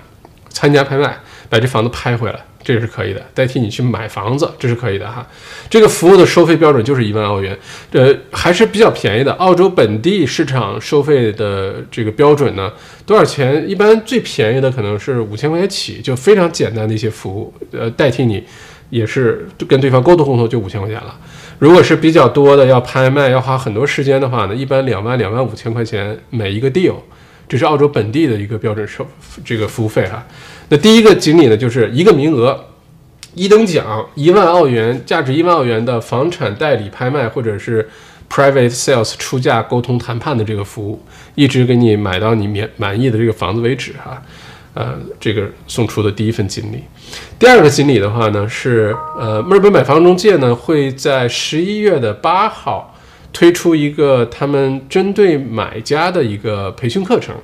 参加拍卖。把这房子拍回来，这是可以的。代替你去买房子，这是可以的哈。这个服务的收费标准就是一万澳元，呃，还是比较便宜的。澳洲本地市场收费的这个标准呢，多少钱？一般最便宜的可能是五千块钱起，就非常简单的一些服务，呃，代替你也是跟对方沟通沟通就五千块钱了。如果是比较多的要拍卖要花很多时间的话呢，一般两万两万五千块钱每一个 deal，这是澳洲本地的一个标准收这个服务费哈。那第一个锦鲤呢，就是一个名额，一等奖一万澳元，价值一万澳元的房产代理拍卖或者是 private sales 出价沟通谈判的这个服务，一直给你买到你免满意的这个房子为止哈。呃，这个送出的第一份锦鲤。第二个锦鲤的话呢，是呃墨尔本买房中介呢会在十一月的八号推出一个他们针对买家的一个培训课程。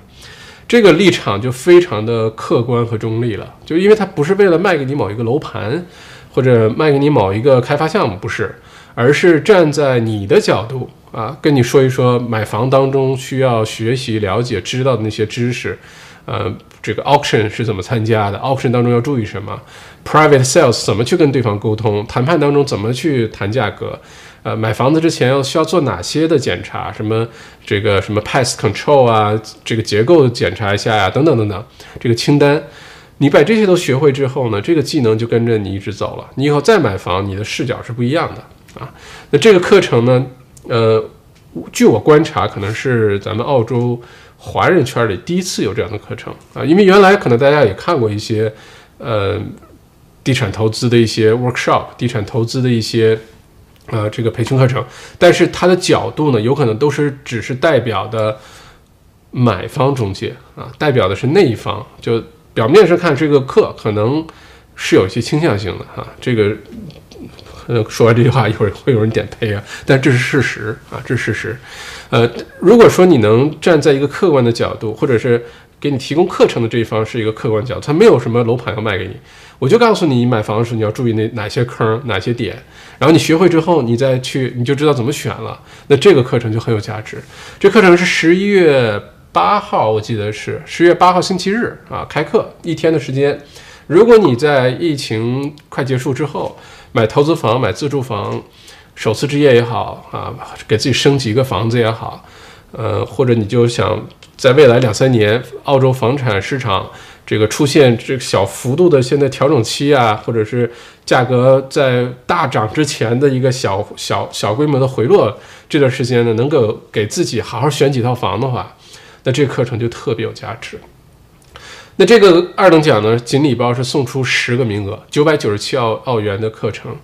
这个立场就非常的客观和中立了，就因为它不是为了卖给你某一个楼盘，或者卖给你某一个开发项目，不是，而是站在你的角度啊，跟你说一说买房当中需要学习、了解、知道的那些知识，呃，这个 auction 是怎么参加的，auction 当中要注意什么，private sales 怎么去跟对方沟通，谈判当中怎么去谈价格。呃，买房子之前要需要做哪些的检查？什么这个什么 pest control 啊，这个结构检查一下呀，等等等等，这个清单，你把这些都学会之后呢，这个技能就跟着你一直走了。你以后再买房，你的视角是不一样的啊。那这个课程呢，呃，据我观察，可能是咱们澳洲华人圈里第一次有这样的课程啊，因为原来可能大家也看过一些呃地产投资的一些 workshop，地产投资的一些。呃，这个培训课程，但是它的角度呢，有可能都是只是代表的买方中介啊，代表的是那一方。就表面上看，这个课可能是有一些倾向性的哈。这个呃，说完这句话，一会儿会有人点呸啊，但这是事实啊，这是事实。呃，如果说你能站在一个客观的角度，或者是给你提供课程的这一方是一个客观角度，他没有什么楼盘要卖给你。我就告诉你，买房的时候你要注意那哪些坑、哪些点，然后你学会之后，你再去你就知道怎么选了。那这个课程就很有价值。这课程是十一月八号，我记得是十月八号星期日啊，开课一天的时间。如果你在疫情快结束之后买投资房、买自住房，首次置业也好啊，给自己升级一个房子也好，呃，或者你就想在未来两三年澳洲房产市场。这个出现这个小幅度的现在调整期啊，或者是价格在大涨之前的一个小小小规模的回落，这段时间呢，能够给自己好好选几套房的话，那这个课程就特别有价值。那这个二等奖呢，锦鲤包是送出十个名额，九百九十七澳澳元的课程，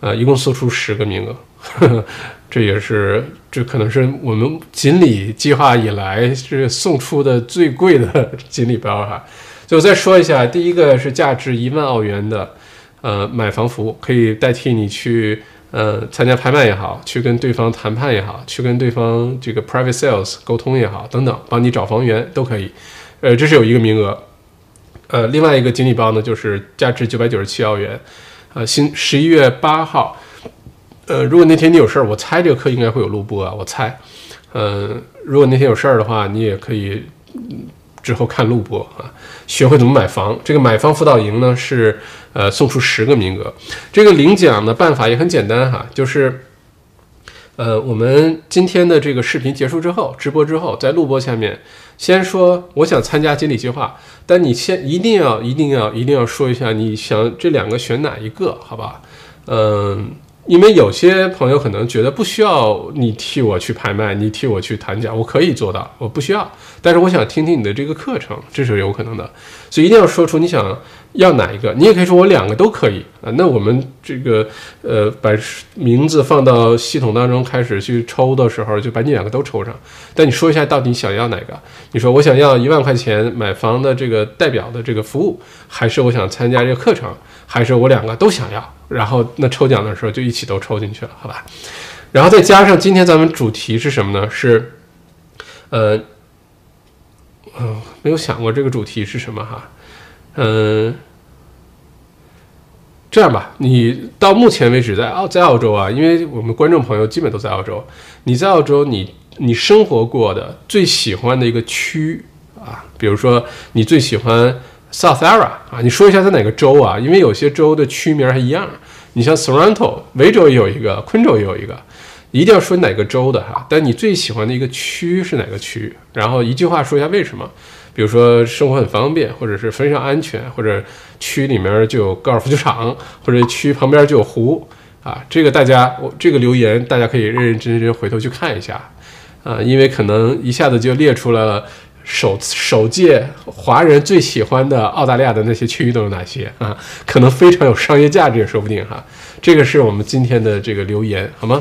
呃，一共送出十个名额，呵 呵这也是这可能是我们锦鲤计划以来是送出的最贵的锦鲤包哈。就再说一下，第一个是价值一万澳元的，呃，买房服务可以代替你去呃参加拍卖也好，去跟对方谈判也好，去跟对方这个 private sales 沟通也好，等等，帮你找房源都可以。呃，这是有一个名额。呃，另外一个锦鲤包呢，就是价值九百九十七澳元，呃，新十一月八号，呃，如果那天你有事儿，我猜这个课应该会有录播啊，我猜，呃，如果那天有事儿的话，你也可以之后看录播啊，学会怎么买房。这个买房辅导营呢是呃送出十个名额，这个领奖的办法也很简单哈，就是。呃，我们今天的这个视频结束之后，直播之后，在录播下面，先说我想参加锦鲤计划，但你先一定要、一定要、一定要说一下你想这两个选哪一个，好吧？嗯。因为有些朋友可能觉得不需要你替我去拍卖，你替我去谈价，我可以做到，我不需要。但是我想听听你的这个课程，这是有可能的。所以一定要说出你想要哪一个。你也可以说我两个都可以啊。那我们这个呃把名字放到系统当中开始去抽的时候，就把你两个都抽上。但你说一下到底想要哪个？你说我想要一万块钱买房的这个代表的这个服务，还是我想参加这个课程，还是我两个都想要？然后那抽奖的时候就一起都抽进去了，好吧？然后再加上今天咱们主题是什么呢？是，呃，嗯，没有想过这个主题是什么哈，嗯，这样吧，你到目前为止在澳在澳洲啊，因为我们观众朋友基本都在澳洲，你在澳洲你你生活过的最喜欢的一个区啊，比如说你最喜欢。South Ara 啊，你说一下在哪个州啊？因为有些州的区名还一样。你像 Toronto 维州也有一个，昆州也有一个，一定要说哪个州的哈。但你最喜欢的一个区是哪个区？然后一句话说一下为什么？比如说生活很方便，或者是非常安全，或者区里面就有高尔夫球场，或者区旁边就有湖啊。这个大家，我这个留言大家可以认认真真回头去看一下啊，因为可能一下子就列出来了。首首届华人最喜欢的澳大利亚的那些区域都有哪些啊？可能非常有商业价值也说不定哈。这个是我们今天的这个留言，好吗？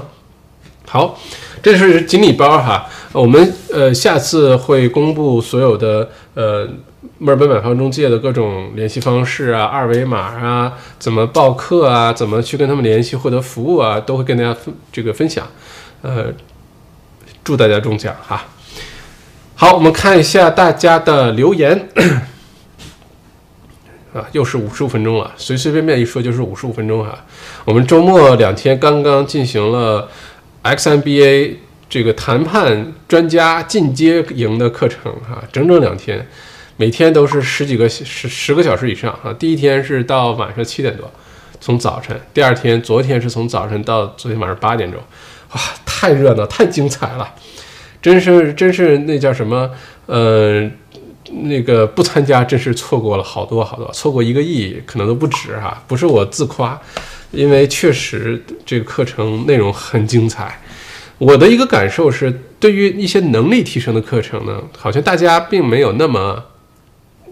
好，这是锦鲤包哈。我们呃下次会公布所有的呃墨尔本买房中介的各种联系方式啊、二维码啊、怎么报课啊、怎么去跟他们联系获得服务啊，都会跟大家分这个分享。呃，祝大家中奖哈。好，我们看一下大家的留言 啊，又是五十五分钟了，随随便便一说就是五十五分钟哈。我们周末两天刚刚进行了 XMBA 这个谈判专家进阶营的课程哈，整整两天，每天都是十几个十十个小时以上啊。第一天是到晚上七点多，从早晨；第二天，昨天是从早晨到昨天晚上八点钟，哇，太热闹，太精彩了。真是真是那叫什么？呃，那个不参加真是错过了好多好多，错过一个亿可能都不止哈。不是我自夸，因为确实这个课程内容很精彩。我的一个感受是，对于一些能力提升的课程呢，好像大家并没有那么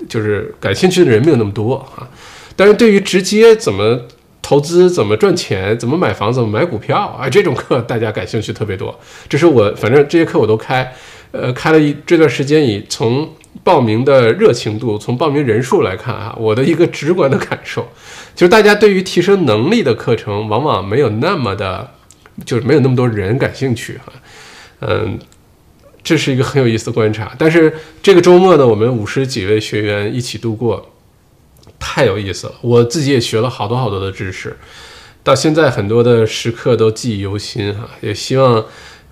就是感兴趣的人没有那么多啊。但是对于直接怎么投资怎么赚钱？怎么买房？怎么买股票？啊，这种课大家感兴趣特别多。这是我反正这些课我都开，呃，开了一这段时间，以从报名的热情度，从报名人数来看啊，我的一个直观的感受，就是大家对于提升能力的课程，往往没有那么的，就是没有那么多人感兴趣哈。嗯，这是一个很有意思的观察。但是这个周末呢，我们五十几位学员一起度过。太有意思了，我自己也学了好多好多的知识，到现在很多的时刻都记忆犹新哈。也希望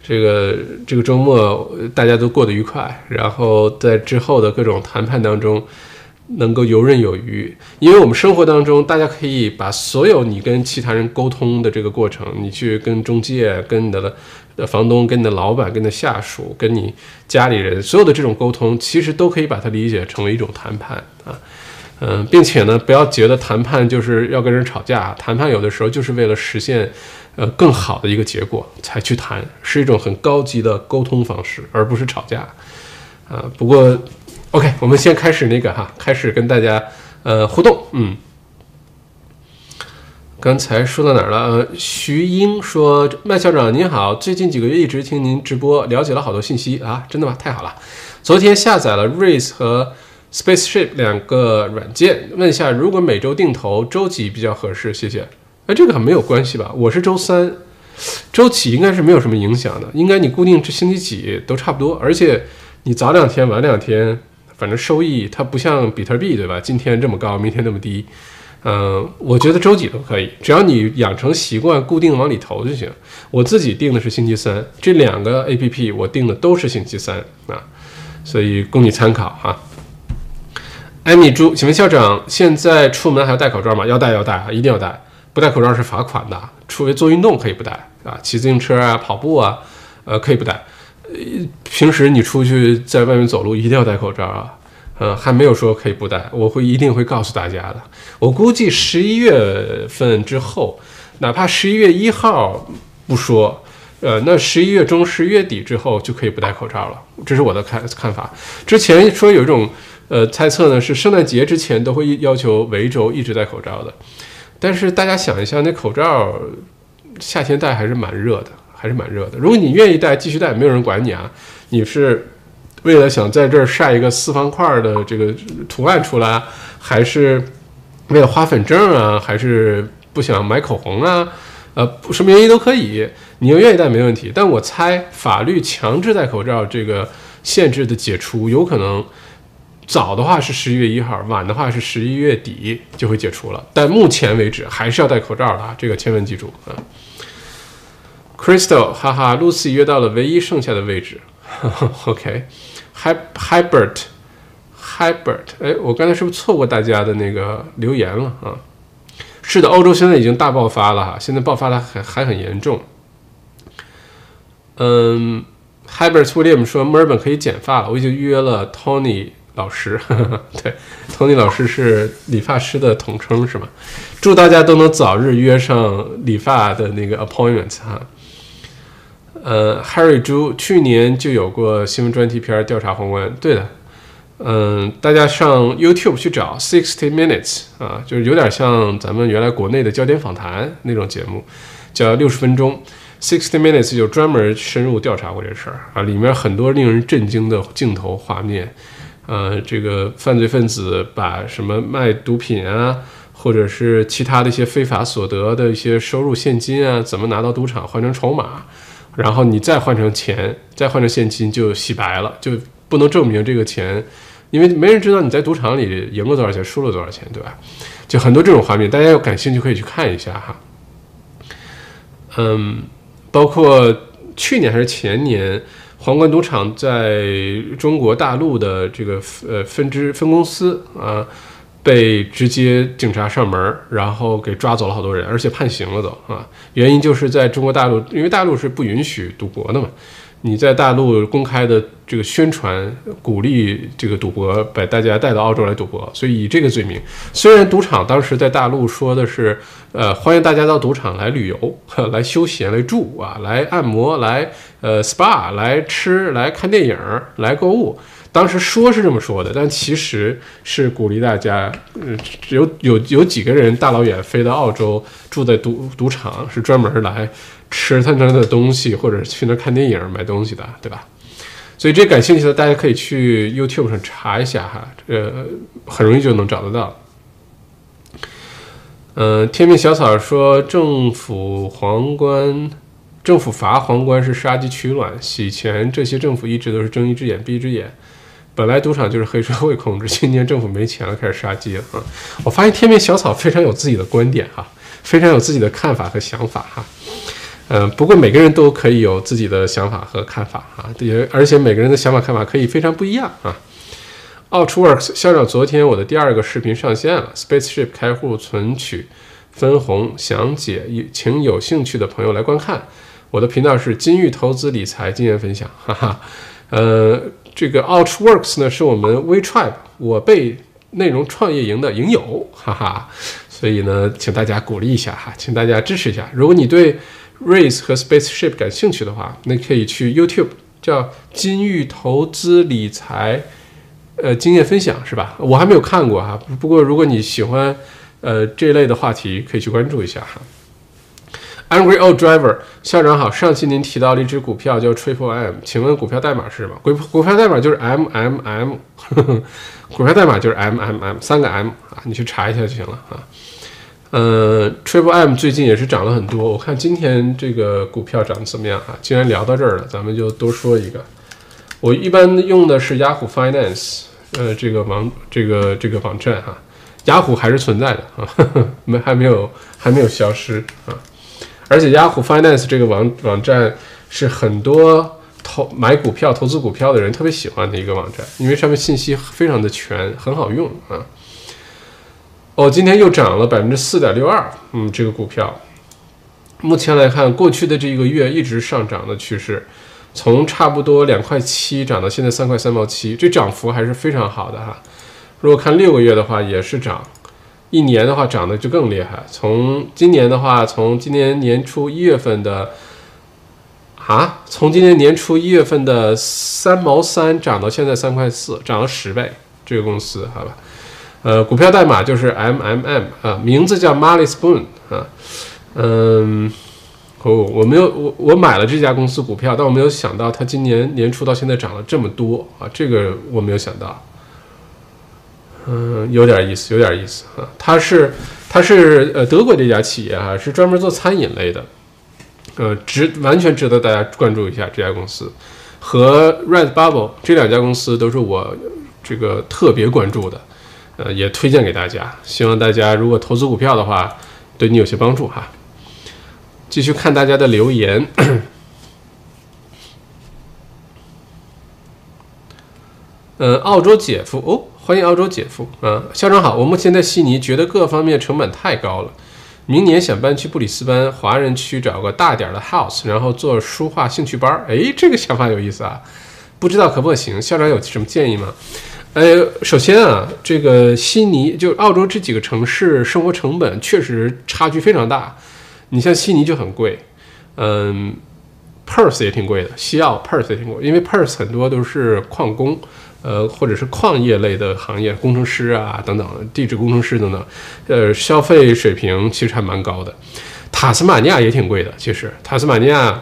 这个这个周末大家都过得愉快，然后在之后的各种谈判当中，能够游刃有余，因为我们生活当中，大家可以把所有你跟其他人沟通的这个过程，你去跟中介、跟你的房东、跟你的老板、跟你的下属、跟你家里人，所有的这种沟通，其实都可以把它理解成为一种谈判啊，嗯，并且呢，不要觉得谈判就是要跟人吵架，谈判有的时候就是为了实现呃更好的一个结果才去谈，是一种很高级的沟通方式，而不是吵架啊。不过。OK，我们先开始那个哈，开始跟大家呃互动。嗯，刚才说到哪儿了？呃，徐英说：“麦校长您好，最近几个月一直听您直播，了解了好多信息啊，真的吗？太好了！昨天下载了 Raise 和 Spaceship 两个软件，问一下，如果每周定投，周几比较合适？谢谢。哎，这个没有关系吧？我是周三，周几应该是没有什么影响的，应该你固定这星期几都差不多，而且你早两天晚两天。反正收益它不像比特币，对吧？今天这么高，明天那么低。嗯，我觉得周几都可以，只要你养成习惯，固定往里投就行。我自己定的是星期三，这两个 A P P 我定的都是星期三啊，所以供你参考哈。艾米猪，请问校长，现在出门还要戴口罩吗？要戴，要戴啊，一定要戴，不戴口罩是罚款的。除非做运动可以不戴啊，骑自行车啊、跑步啊，呃，可以不戴。平时你出去在外面走路一定要戴口罩啊，呃，还没有说可以不戴，我会一定会告诉大家的。我估计十一月份之后，哪怕十一月一号不说，呃，那十一月中、十一月底之后就可以不戴口罩了，这是我的看看法。之前说有一种呃猜测呢，是圣诞节之前都会要求维州一直戴口罩的，但是大家想一下，那口罩夏天戴还是蛮热的。还是蛮热的。如果你愿意戴，继续戴，没有人管你啊。你是为了想在这儿晒一个四方块的这个图案出来，还是为了花粉症啊？还是不想买口红啊？呃，什么原因都可以。你要愿意戴没问题。但我猜法律强制戴口罩这个限制的解除，有可能早的话是十一月一号，晚的话是十一月底就会解除了。但目前为止还是要戴口罩的啊，这个千万记住啊。Crystal，哈哈，Lucy 约到了唯一剩下的位置。OK，Hybert，Hybert，哎，我刚才是不是错过大家的那个留言了啊？是的，欧洲现在已经大爆发了哈，现在爆发的还还很严重。嗯，Hybert William 说墨尔本可以剪发了，我已经预约了 Tony 老师。对，Tony 老师是理发师的统称是吗？祝大家都能早日约上理发的那个 appointment 哈。呃，Harry 朱去年就有过新闻专题片调查皇冠，对的，嗯，大家上 YouTube 去找 Sixty Minutes 啊，就是有点像咱们原来国内的焦点访谈那种节目，叫六十分钟。Sixty Minutes 就专门深入调查过这事儿啊，里面很多令人震惊的镜头画面，呃，这个犯罪分子把什么卖毒品啊，或者是其他的一些非法所得的一些收入现金啊，怎么拿到赌场换成筹码。然后你再换成钱，再换成现金就洗白了，就不能证明这个钱，因为没人知道你在赌场里赢了多少钱，输了多少钱，对吧？就很多这种画面，大家要感兴趣可以去看一下哈。嗯，包括去年还是前年，皇冠赌场在中国大陆的这个呃分支分公司啊。被直接警察上门，然后给抓走了好多人，而且判刑了都啊！原因就是在中国大陆，因为大陆是不允许赌博的嘛。你在大陆公开的这个宣传鼓励这个赌博，把大家带到澳洲来赌博，所以以这个罪名。虽然赌场当时在大陆说的是，呃，欢迎大家到赌场来旅游、来休闲、来住啊、来按摩、来呃 SPA、来吃、来看电影、来购物。当时说是这么说的，但其实是鼓励大家，嗯，有有有几个人大老远飞到澳洲，住在赌赌场，是专门来吃他那的东西，或者去那看电影、买东西的，对吧？所以这感兴趣的大家可以去 YouTube 上查一下哈，呃，很容易就能找得到。嗯，天命小草说，政府皇冠。政府罚皇冠是杀鸡取卵，洗钱这些政府一直都是睁一只眼闭一只眼。本来赌场就是黑社会控制，今年政府没钱了，开始杀鸡了啊！我发现天边小草非常有自己的观点哈，非常有自己的看法和想法哈。嗯，不过每个人都可以有自己的想法和看法哈，也而且每个人的想法看法可以非常不一样啊。Outworks 校长，昨天我的第二个视频上线了，Spaceship 开户存取分红详解，请有兴趣的朋友来观看。我的频道是金玉投资理财经验分享，哈哈。呃，这个 Outworks 呢是我们 WeTribe 我被内容创业营的营友，哈哈。所以呢，请大家鼓励一下哈，请大家支持一下。如果你对 Raise 和 Spaceship 感兴趣的话，那可以去 YouTube 叫金玉投资理财。呃，经验分享是吧？我还没有看过哈。不过如果你喜欢，呃，这类的话题，可以去关注一下哈。Angry Old Driver 校长好，上期您提到了一只股票叫 Triple M，请问股票代码是什么？股股票代码就是 M M M，股票代码就是 M M M，三个 M 啊，你去查一下就行了啊。呃，Triple M 最近也是涨了很多，我看今天这个股票涨得怎么样啊？既然聊到这儿了，咱们就多说一个。我一般用的是雅虎 Finance。呃，这个网这个这个网站哈，雅虎还是存在的啊，没还没有还没有消失啊。而且雅虎 Finance 这个网网站是很多投买股票、投资股票的人特别喜欢的一个网站，因为上面信息非常的全，很好用啊。哦，今天又涨了百分之四点六二，嗯，这个股票目前来看，过去的这一个月一直上涨的趋势。从差不多两块七涨到现在三块三毛七，这涨幅还是非常好的哈。如果看六个月的话，也是涨；一年的话，涨得就更厉害。从今年的话，从今年年初一月份的啊，从今年年初一月份的三毛三涨到现在三块四，涨了十倍。这个公司，好吧，呃，股票代码就是 M M M 啊，名字叫 Marley Spoon 啊，嗯。哦，我没有我我买了这家公司股票，但我没有想到它今年年初到现在涨了这么多啊！这个我没有想到，嗯，有点意思，有点意思啊！它是它是呃德国这家企业啊，是专门做餐饮类的，呃，值完全值得大家关注一下这家公司。和 Red Bubble 这两家公司都是我这个特别关注的，呃，也推荐给大家。希望大家如果投资股票的话，对你有些帮助哈。继续看大家的留言。嗯，澳洲姐夫哦，欢迎澳洲姐夫啊，校长好。我目前在悉尼，觉得各方面成本太高了，明年想搬去布里斯班华人区找个大点的 house，然后做书画兴趣班。哎，这个想法有意思啊，不知道可不可行？校长有什么建议吗？呃，首先啊，这个悉尼就澳洲这几个城市生活成本确实差距非常大。你像悉尼就很贵，嗯，Perth 也挺贵的，西澳 Perth 也挺贵，因为 Perth 很多都是矿工，呃，或者是矿业类的行业，工程师啊等等，地质工程师等等，呃，消费水平其实还蛮高的。塔斯马尼亚也挺贵的，其实塔斯马尼亚，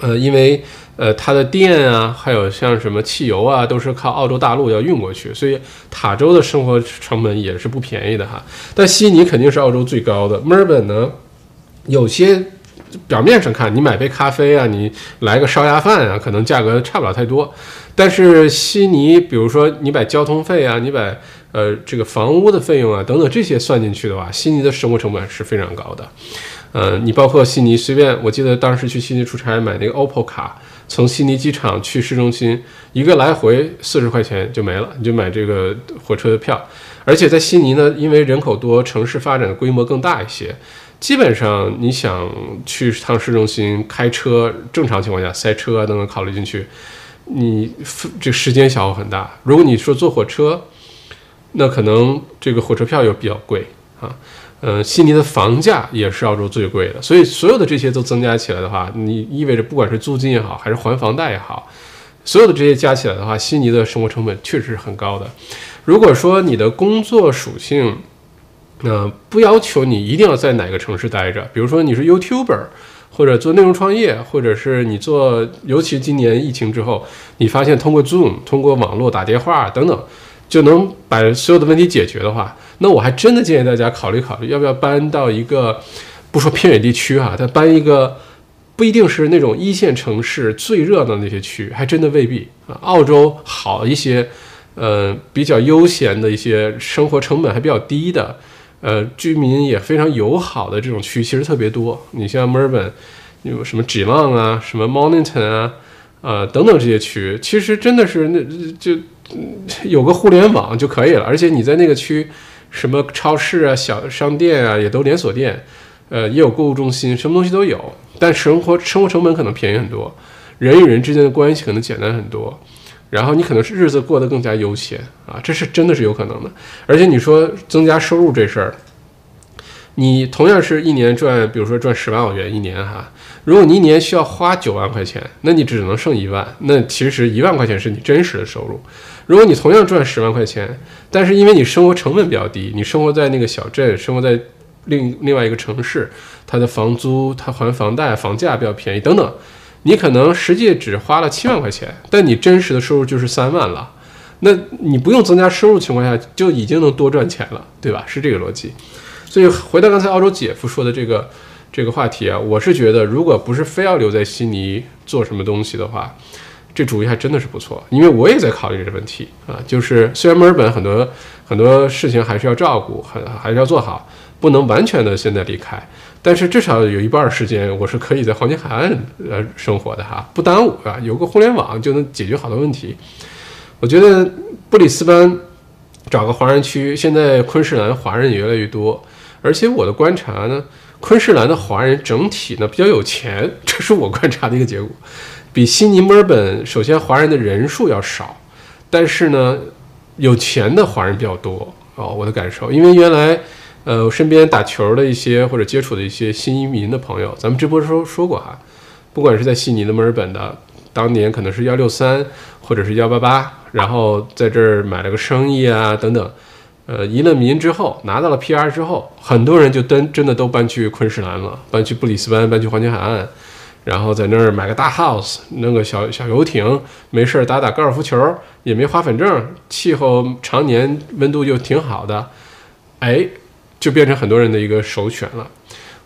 呃，因为呃它的电啊，还有像什么汽油啊，都是靠澳洲大陆要运过去，所以塔州的生活成本也是不便宜的哈。但悉尼肯定是澳洲最高的，墨尔本呢？有些表面上看，你买杯咖啡啊，你来个烧鸭饭啊，可能价格差不了太多。但是悉尼，比如说你把交通费啊，你把呃这个房屋的费用啊等等这些算进去的话，悉尼的生活成本是非常高的。呃，你包括悉尼随便，我记得当时去悉尼出差买那个 OPPO 卡，从悉尼机场去市中心，一个来回四十块钱就没了，你就买这个火车的票。而且在悉尼呢，因为人口多，城市发展的规模更大一些。基本上你想去趟市中心开车，正常情况下塞车都能考虑进去，你这时间消耗很大。如果你说坐火车，那可能这个火车票又比较贵啊。嗯，悉尼的房价也是澳洲最贵的，所以所有的这些都增加起来的话，你意味着不管是租金也好，还是还房贷也好，所有的这些加起来的话，悉尼的生活成本确实是很高的。如果说你的工作属性，那不要求你一定要在哪个城市待着，比如说你是 YouTuber，或者做内容创业，或者是你做，尤其今年疫情之后，你发现通过 Zoom、通过网络打电话等等，就能把所有的问题解决的话，那我还真的建议大家考虑考虑，要不要搬到一个，不说偏远地区哈，但搬一个不一定是那种一线城市最热闹那些区，还真的未必啊。澳洲好一些，呃，比较悠闲的一些生活成本还比较低的。呃，居民也非常友好的这种区其实特别多。你像墨尔本，有什么 g l o n 啊，什么 Mornington 啊，呃等等这些区，其实真的是那就有个互联网就可以了，而且你在那个区，什么超市啊、小商店啊，也都连锁店，呃，也有购物中心，什么东西都有。但生活生活成本可能便宜很多，人与人之间的关系可能简单很多，然后你可能是日子过得更加悠闲啊，这是真的是有可能的。而且你说增加收入这事儿，你同样是一年赚，比如说赚十万澳元一年哈，如果你一年需要花九万块钱，那你只能剩一万，那其实一万块钱是你真实的收入。如果你同样赚十万块钱，但是因为你生活成本比较低，你生活在那个小镇，生活在另另外一个城市，它的房租、它还房贷、房价比较便宜等等，你可能实际只花了七万块钱，但你真实的收入就是三万了。那你不用增加收入情况下，就已经能多赚钱了，对吧？是这个逻辑。所以回到刚才澳洲姐夫说的这个这个话题啊，我是觉得，如果不是非要留在悉尼做什么东西的话，这主意还真的是不错。因为我也在考虑这个问题啊，就是虽然墨尔本很多很多事情还是要照顾，还还是要做好，不能完全的现在离开，但是至少有一半时间我是可以在黄金海岸呃生活的哈，不耽误啊，有个互联网就能解决好多问题。我觉得布里斯班找个华人区，现在昆士兰华人也越来越多。而且我的观察呢，昆士兰的华人整体呢比较有钱，这是我观察的一个结果，比悉尼、墨尔本首先华人的人数要少，但是呢，有钱的华人比较多哦，我的感受，因为原来呃我身边打球的一些或者接触的一些新移民的朋友，咱们直播时候说过哈，不管是在悉尼的、墨尔本的，当年可能是幺六三或者是幺八八，然后在这儿买了个生意啊等等。呃，移了民之后，拿到了 PR 之后，很多人就真真的都搬去昆士兰了，搬去布里斯班，搬去黄金海岸，然后在那儿买个大 house，弄个小小游艇，没事儿打打高尔夫球，也没花粉症，气候常年温度又挺好的，哎，就变成很多人的一个首选了。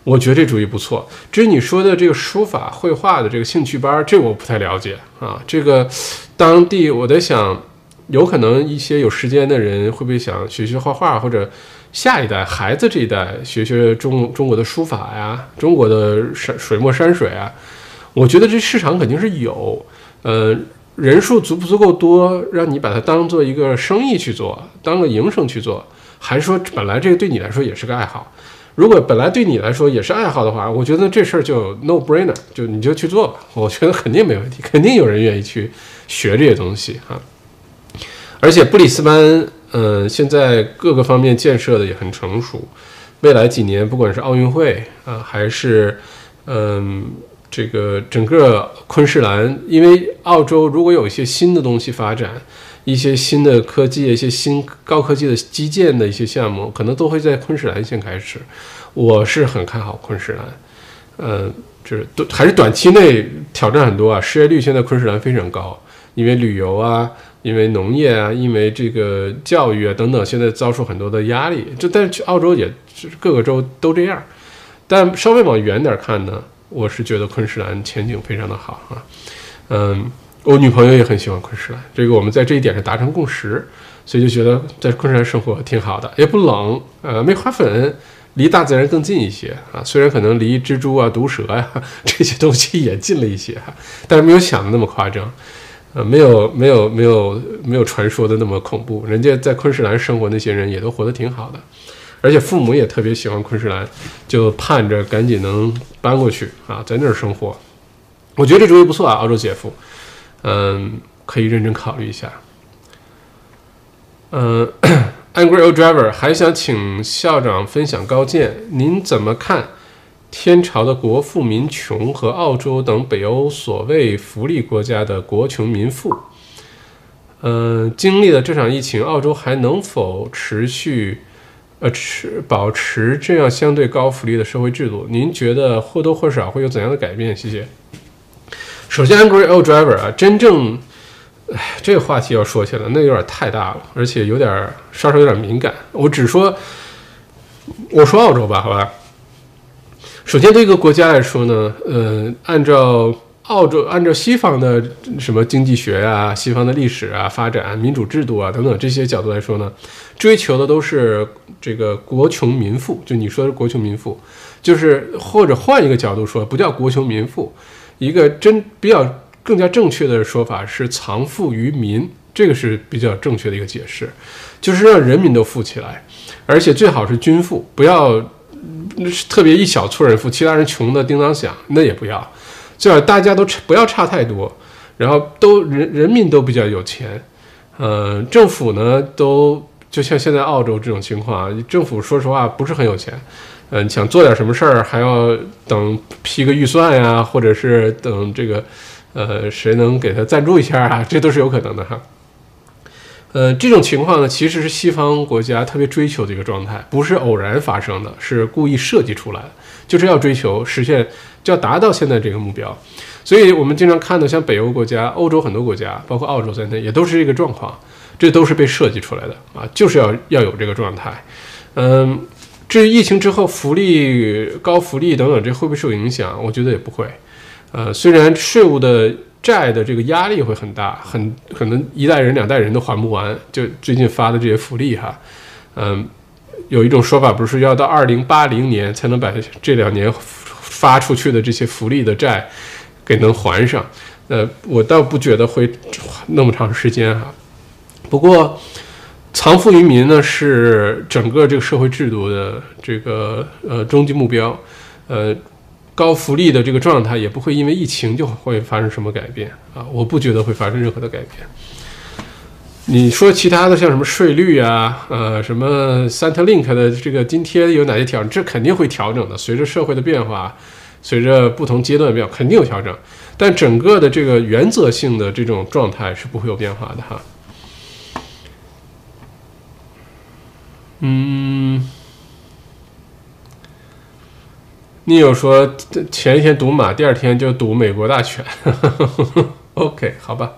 我觉得这主意不错。至于你说的这个书法绘画的这个兴趣班，这我不太了解啊。这个当地我在想。有可能一些有时间的人会不会想学学画画，或者下一代孩子这一代学学中中国的书法呀，中国的山水墨山水啊？我觉得这市场肯定是有，呃，人数足不足够多，让你把它当做一个生意去做，当个营生去做，还是说本来这个对你来说也是个爱好？如果本来对你来说也是爱好的话，我觉得这事儿就 no brainer，就你就去做吧，我觉得肯定没问题，肯定有人愿意去学这些东西哈。而且布里斯班，嗯，现在各个方面建设的也很成熟。未来几年，不管是奥运会啊，还是嗯，这个整个昆士兰，因为澳洲如果有一些新的东西发展，一些新的科技，一些新高科技的基建的一些项目，可能都会在昆士兰先开始。我是很看好昆士兰，嗯，就是都还是短期内挑战很多啊，失业率现在昆士兰非常高，因为旅游啊。因为农业啊，因为这个教育啊等等，现在遭受很多的压力。这但是去澳洲也是各个州都这样。但稍微往远点看呢，我是觉得昆士兰前景非常的好啊。嗯，我女朋友也很喜欢昆士兰，这个我们在这一点上达成共识，所以就觉得在昆士兰生活挺好的，也不冷，呃，没花粉，离大自然更近一些啊。虽然可能离蜘蛛啊、毒蛇呀 这些东西也近了一些哈，但是没有想的那么夸张。呃，没有没有没有没有传说的那么恐怖。人家在昆士兰生活那些人也都活得挺好的，而且父母也特别喜欢昆士兰，就盼着赶紧能搬过去啊，在那儿生活。我觉得这主意不错啊，澳洲姐夫，嗯，可以认真考虑一下。嗯，Angry Old Driver 还想请校长分享高见，您怎么看？天朝的国富民穷和澳洲等北欧所谓福利国家的国穷民富，嗯，经历了这场疫情，澳洲还能否持续，呃，持保持这样相对高福利的社会制度？您觉得或多或少会有怎样的改变？谢谢。首先，Angry Old Driver 啊，真正，哎，这个话题要说起来，那有点太大了，而且有点稍稍有点敏感。我只说，我说澳洲吧，好吧。首先，对一个国家来说呢，呃，按照澳洲按照西方的什么经济学啊、西方的历史啊、发展、民主制度啊等等这些角度来说呢，追求的都是这个国穷民富。就你说的国穷民富，就是或者换一个角度说，不叫国穷民富，一个真比较更加正确的说法是藏富于民这个是比较正确的一个解释，就是让人民都富起来，而且最好是均富，不要特别一小撮人富，其他人穷的叮当响，那也不要，最好大家都不要差太多，然后都人人民都比较有钱，呃，政府呢都就像现在澳洲这种情况啊，政府说实话不是很有钱。嗯，想做点什么事儿，还要等批个预算呀，或者是等这个，呃，谁能给他赞助一下啊？这都是有可能的哈。呃，这种情况呢，其实是西方国家特别追求的一个状态，不是偶然发生的，是故意设计出来的，就是要追求实现，就要达到现在这个目标。所以我们经常看到，像北欧国家、欧洲很多国家，包括澳洲在内，也都是这个状况，这都是被设计出来的啊，就是要要有这个状态。嗯。至于疫情之后福利高福利等等，这会不会受影响？我觉得也不会。呃，虽然税务的债的这个压力会很大，很可能一代人两代人都还不完。就最近发的这些福利哈，嗯，有一种说法不是要到二零八零年才能把这两年发出去的这些福利的债给能还上。呃，我倒不觉得会那么长时间哈。不过。藏富于民呢，是整个这个社会制度的这个呃终极目标，呃，高福利的这个状态也不会因为疫情就会发生什么改变啊，我不觉得会发生任何的改变。你说其他的像什么税率啊，呃，什么 Centrelink 的这个津贴有哪些调整？这肯定会调整的，随着社会的变化，随着不同阶段的变化，肯定有调整。但整个的这个原则性的这种状态是不会有变化的哈。嗯，你有说前一天赌马，第二天就赌美国大选。OK，好吧。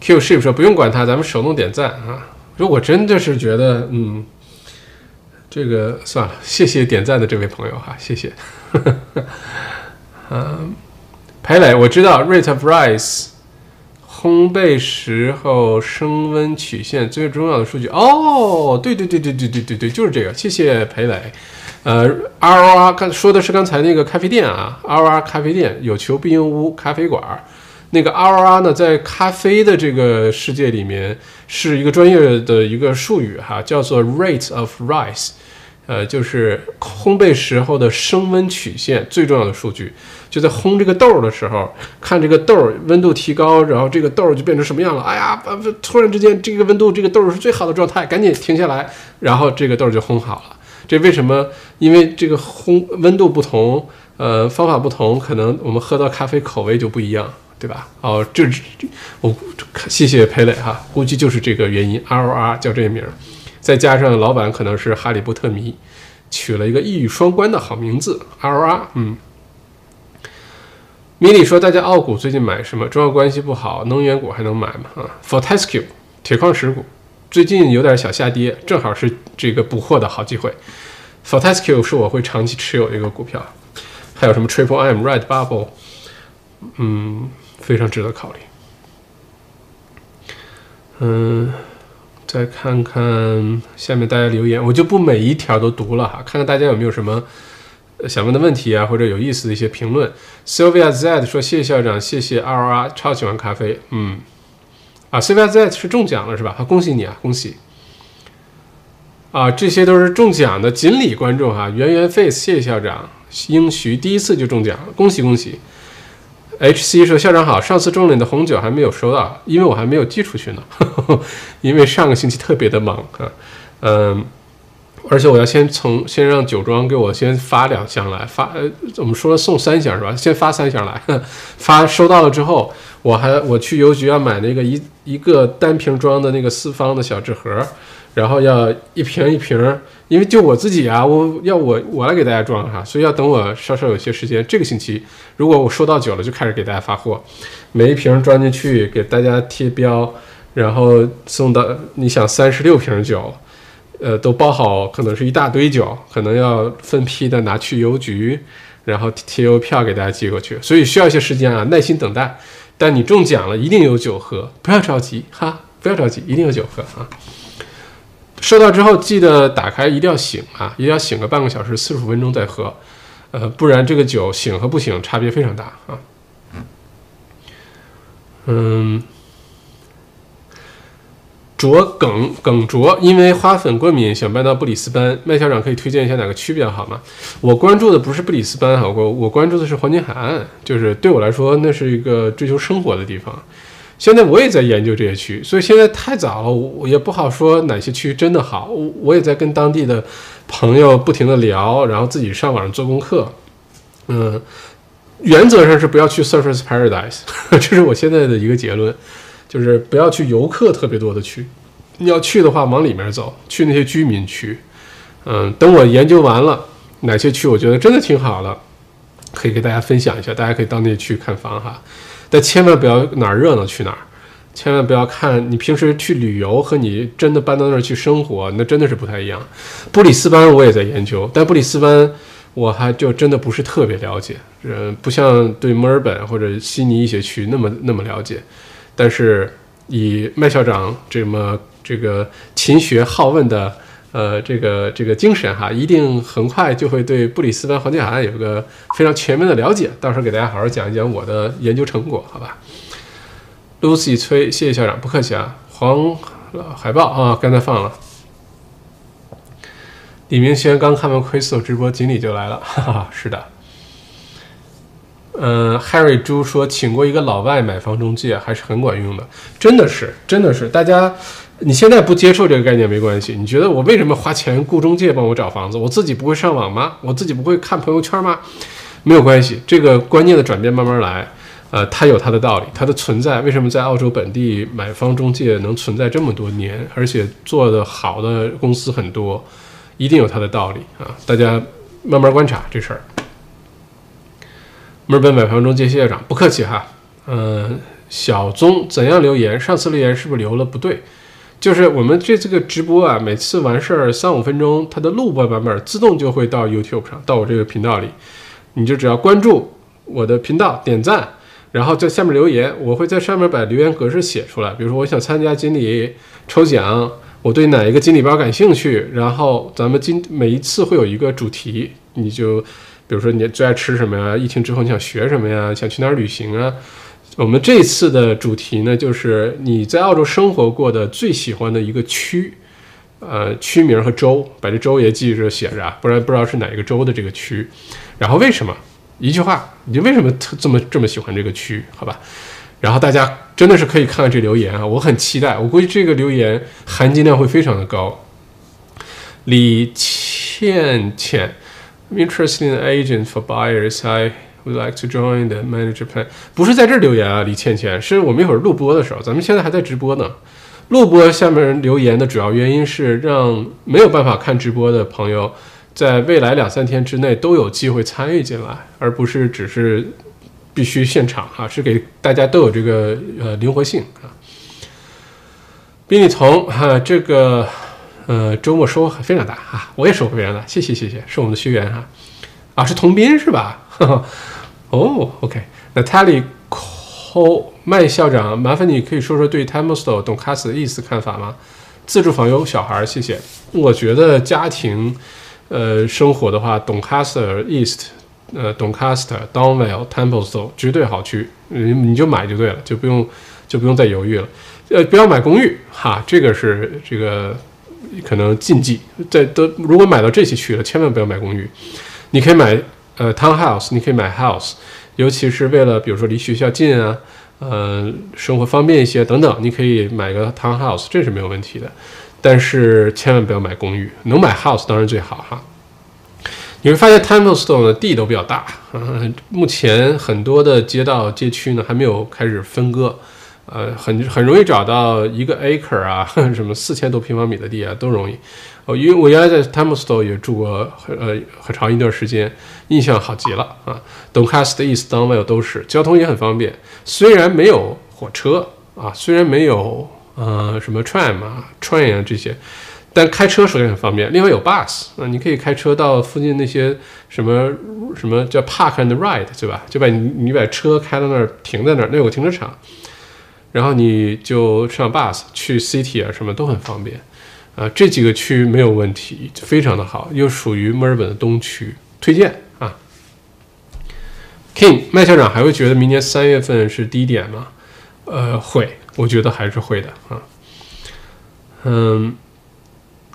Q ship 说不用管他，咱们手动点赞啊。如果真的是觉得，嗯，这个算了，谢谢点赞的这位朋友哈，谢谢。嗯，裴磊，我知道 rate of rise。烘焙时候升温曲线最重要的数据哦，对对对对对对对对，就是这个。谢谢裴磊。呃，ROR 刚说的是刚才那个咖啡店啊，ROR 咖啡店有求必应屋咖啡馆。那个 ROR 呢，在咖啡的这个世界里面是一个专业的一个术语哈，叫做 rate of rise，呃，就是烘焙时候的升温曲线最重要的数据。就在烘这个豆儿的时候，看这个豆儿温度提高，然后这个豆儿就变成什么样了？哎呀，突然之间这个温度，这个豆儿是最好的状态，赶紧停下来，然后这个豆儿就烘好了。这为什么？因为这个烘温度不同，呃，方法不同，可能我们喝到咖啡口味就不一样，对吧？哦，这我谢谢裴磊哈，估计就是这个原因，R O R 叫这名儿，再加上老板可能是哈利波特迷，取了一个一语双关的好名字，R O R，嗯。米里说：“大家澳股最近买什么？中澳关系不好，能源股还能买吗？啊，Fortescue 铁矿石股最近有点小下跌，正好是这个补货的好机会。Fortescue 是我会长期持有的一个股票，还有什么 Triple M、Red Bubble，嗯，非常值得考虑。嗯，再看看下面大家留言，我就不每一条都读了哈，看看大家有没有什么。”想问的问题啊，或者有意思的一些评论，Sylvia Z 说：“谢谢校长，谢谢 RR，超喜欢咖啡。”嗯，啊，Sylvia Z 是中奖了是吧？好，恭喜你啊，恭喜！啊，这些都是中奖的锦鲤观众哈，圆圆 face，谢谢校长，英徐第一次就中奖，恭喜恭喜！HC 说：“校长好，上次中了你的红酒还没有收到，因为我还没有寄出去呢，因为上个星期特别的忙啊，嗯。”而且我要先从先让酒庄给我先发两箱来发，呃，我们说送三箱是吧？先发三箱来，发收到了之后，我还我去邮局要买那个一一个单瓶装的那个四方的小纸盒，然后要一瓶一瓶，因为就我自己啊，我要我我来给大家装哈，所以要等我稍稍有些时间，这个星期如果我收到酒了，就开始给大家发货，每一瓶装进去给大家贴标，然后送到你想三十六瓶酒。呃，都包好，可能是一大堆酒，可能要分批的拿去邮局，然后贴邮票给大家寄过去，所以需要一些时间啊，耐心等待。但你中奖了，一定有酒喝，不要着急哈，不要着急，一定有酒喝啊。收到之后记得打开，一定要醒啊，一定要醒个半个小时，四十五分钟再喝，呃，不然这个酒醒和不醒差别非常大啊。嗯，卓耿耿卓因为花粉过敏想搬到布里斯班，麦校长可以推荐一下哪个区比较好吗？我关注的不是布里斯班哈，我我关注的是黄金海岸，就是对我来说那是一个追求生活的地方。现在我也在研究这些区，所以现在太早了，我也不好说哪些区真的好。我我也在跟当地的朋友不停的聊，然后自己上网上做功课。嗯，原则上是不要去 Surface Paradise，这是我现在的一个结论，就是不要去游客特别多的区。你要去的话，往里面走，去那些居民区。嗯，等我研究完了哪些区我觉得真的挺好的，可以给大家分享一下，大家可以到那些区看房哈。但千万不要哪儿热闹去哪儿，千万不要看你平时去旅游和你真的搬到那儿去生活，那真的是不太一样。布里斯班我也在研究，但布里斯班我还就真的不是特别了解，嗯，不像对墨尔本或者悉尼一些区那么那么了解。但是以麦校长这么这个勤学好问的。呃，这个这个精神哈，一定很快就会对布里斯班环境海岸有个非常全面的了解。到时候给大家好好讲一讲我的研究成果，好吧？Lucy 崔，谢谢校长，不客气啊。黄海报啊，刚才放了。李明轩刚看完 Crystal 直播，锦鲤就来了，哈哈，是的。嗯，Harry 猪说，请过一个老外买房中介，还是很管用的，真的是，真的是，大家。你现在不接受这个概念没关系。你觉得我为什么花钱雇中介帮我找房子？我自己不会上网吗？我自己不会看朋友圈吗？没有关系，这个观念的转变慢慢来。呃，它有它的道理，它的存在。为什么在澳洲本地买方中介能存在这么多年，而且做的好的公司很多，一定有它的道理啊！大家慢慢观察这事儿。墨尔本买房中介谢校长，不客气哈。嗯，小宗怎样留言？上次留言是不是留了不对？就是我们这这个直播啊，每次完事儿三五分钟，它的录播版本自动就会到 YouTube 上，到我这个频道里。你就只要关注我的频道，点赞，然后在下面留言，我会在上面把留言格式写出来。比如说，我想参加锦鲤抽奖，我对哪一个锦鲤包感兴趣，然后咱们今每一次会有一个主题，你就比如说你最爱吃什么呀？疫情之后你想学什么呀？想去哪儿旅行啊？我们这次的主题呢，就是你在澳洲生活过的最喜欢的一个区，呃，区名和州，把这州也记着写着啊，不然不知道是哪一个州的这个区。然后为什么？一句话，你就为什么特这么这么喜欢这个区？好吧。然后大家真的是可以看看这留言啊，我很期待，我估计这个留言含金量会非常的高。李倩倩，interesting agent for buyers I。Would like to join the manager plan？不是在这儿留言啊，李倩倩，是我们一会儿录播的时候，咱们现在还在直播呢。录播下面留言的主要原因是让没有办法看直播的朋友，在未来两三天之内都有机会参与进来，而不是只是必须现场啊，是给大家都有这个呃灵活性啊。宾利彤哈，这个呃周末收获非常大啊，我也收获非常大，谢谢谢谢，是我们的学员哈，啊是童斌是吧？哦，OK，那 Tally Co 麦校长，麻烦你可以说说对 Templestowe 董卡斯的意思看法吗？自住房有小孩，谢谢。我觉得家庭，呃，生活的话，董卡斯 East，呃，董卡斯 Donvale Templestowe 绝对好区，你你就买就对了，就不用就不用再犹豫了。呃，不要买公寓哈，这个是这个可能禁忌，在都如果买到这些区了，千万不要买公寓，你可以买。呃，townhouse 你可以买 house，尤其是为了比如说离学校近啊，呃，生活方便一些等等，你可以买个 townhouse，这是没有问题的。但是千万不要买公寓，能买 house 当然最好哈。你会发现 Templestone 的地都比较大，嗯，目前很多的街道街区呢还没有开始分割。呃，很很容易找到一个 acre 啊，什么四千多平方米的地啊，都容易。哦，因为我原来在 t e m p l e s t o w 也住过很呃很长一段时间，印象好极了啊。Doncaster East、Donvale 都是，交通也很方便。虽然没有火车啊，虽然没有呃什么 tram 啊、train 啊这些，但开车首先很方便。另外有 bus 啊，你可以开车到附近那些什么什么叫 park and ride 对吧？就把你你把车开到那儿停在那儿，那有个停车场。然后你就上 bus 去 city 啊，什么都很方便，啊，这几个区没有问题，非常的好，又属于墨尔本的东区，推荐啊。King 麦校长还会觉得明年三月份是低点吗？呃，会，我觉得还是会的啊。嗯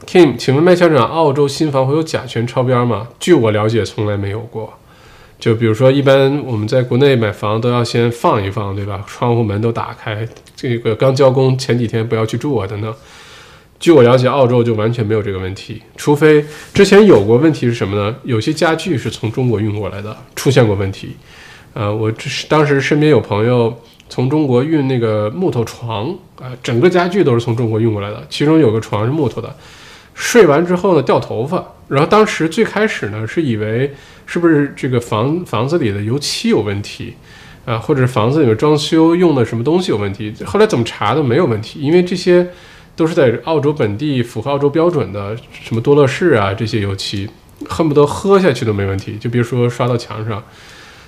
，Kim，请问麦校长，澳洲新房会有甲醛超标吗？据我了解，从来没有过。就比如说，一般我们在国内买房都要先放一放，对吧？窗户门都打开，这个刚交工前几天不要去住啊，等等。据我了解，澳洲就完全没有这个问题，除非之前有过问题是什么呢？有些家具是从中国运过来的，出现过问题。呃，我这是当时身边有朋友从中国运那个木头床，啊，整个家具都是从中国运过来的，其中有个床是木头的，睡完之后呢掉头发，然后当时最开始呢是以为是不是这个房房子里的油漆有问题，啊，或者是房子里面装修用的什么东西有问题，后来怎么查都没有问题，因为这些。都是在澳洲本地符合澳洲标准的，什么多乐士啊这些油漆，恨不得喝下去都没问题。就比如说刷到墙上，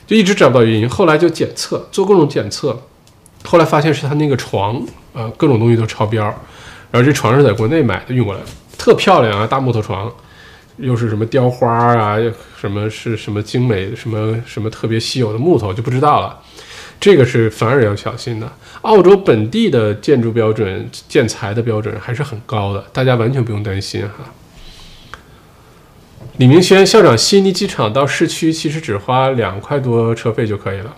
就一直找不到原因。后来就检测，做各种检测，后来发现是他那个床啊，各种东西都超标。然后这床是在国内买的，运过来，特漂亮啊，大木头床，又是什么雕花啊，什么是什么精美什么什么特别稀有的木头就不知道了。这个是反而要小心的。澳洲本地的建筑标准、建材的标准还是很高的，大家完全不用担心哈。李明轩校长，悉尼机场到市区其实只花两块多车费就可以了。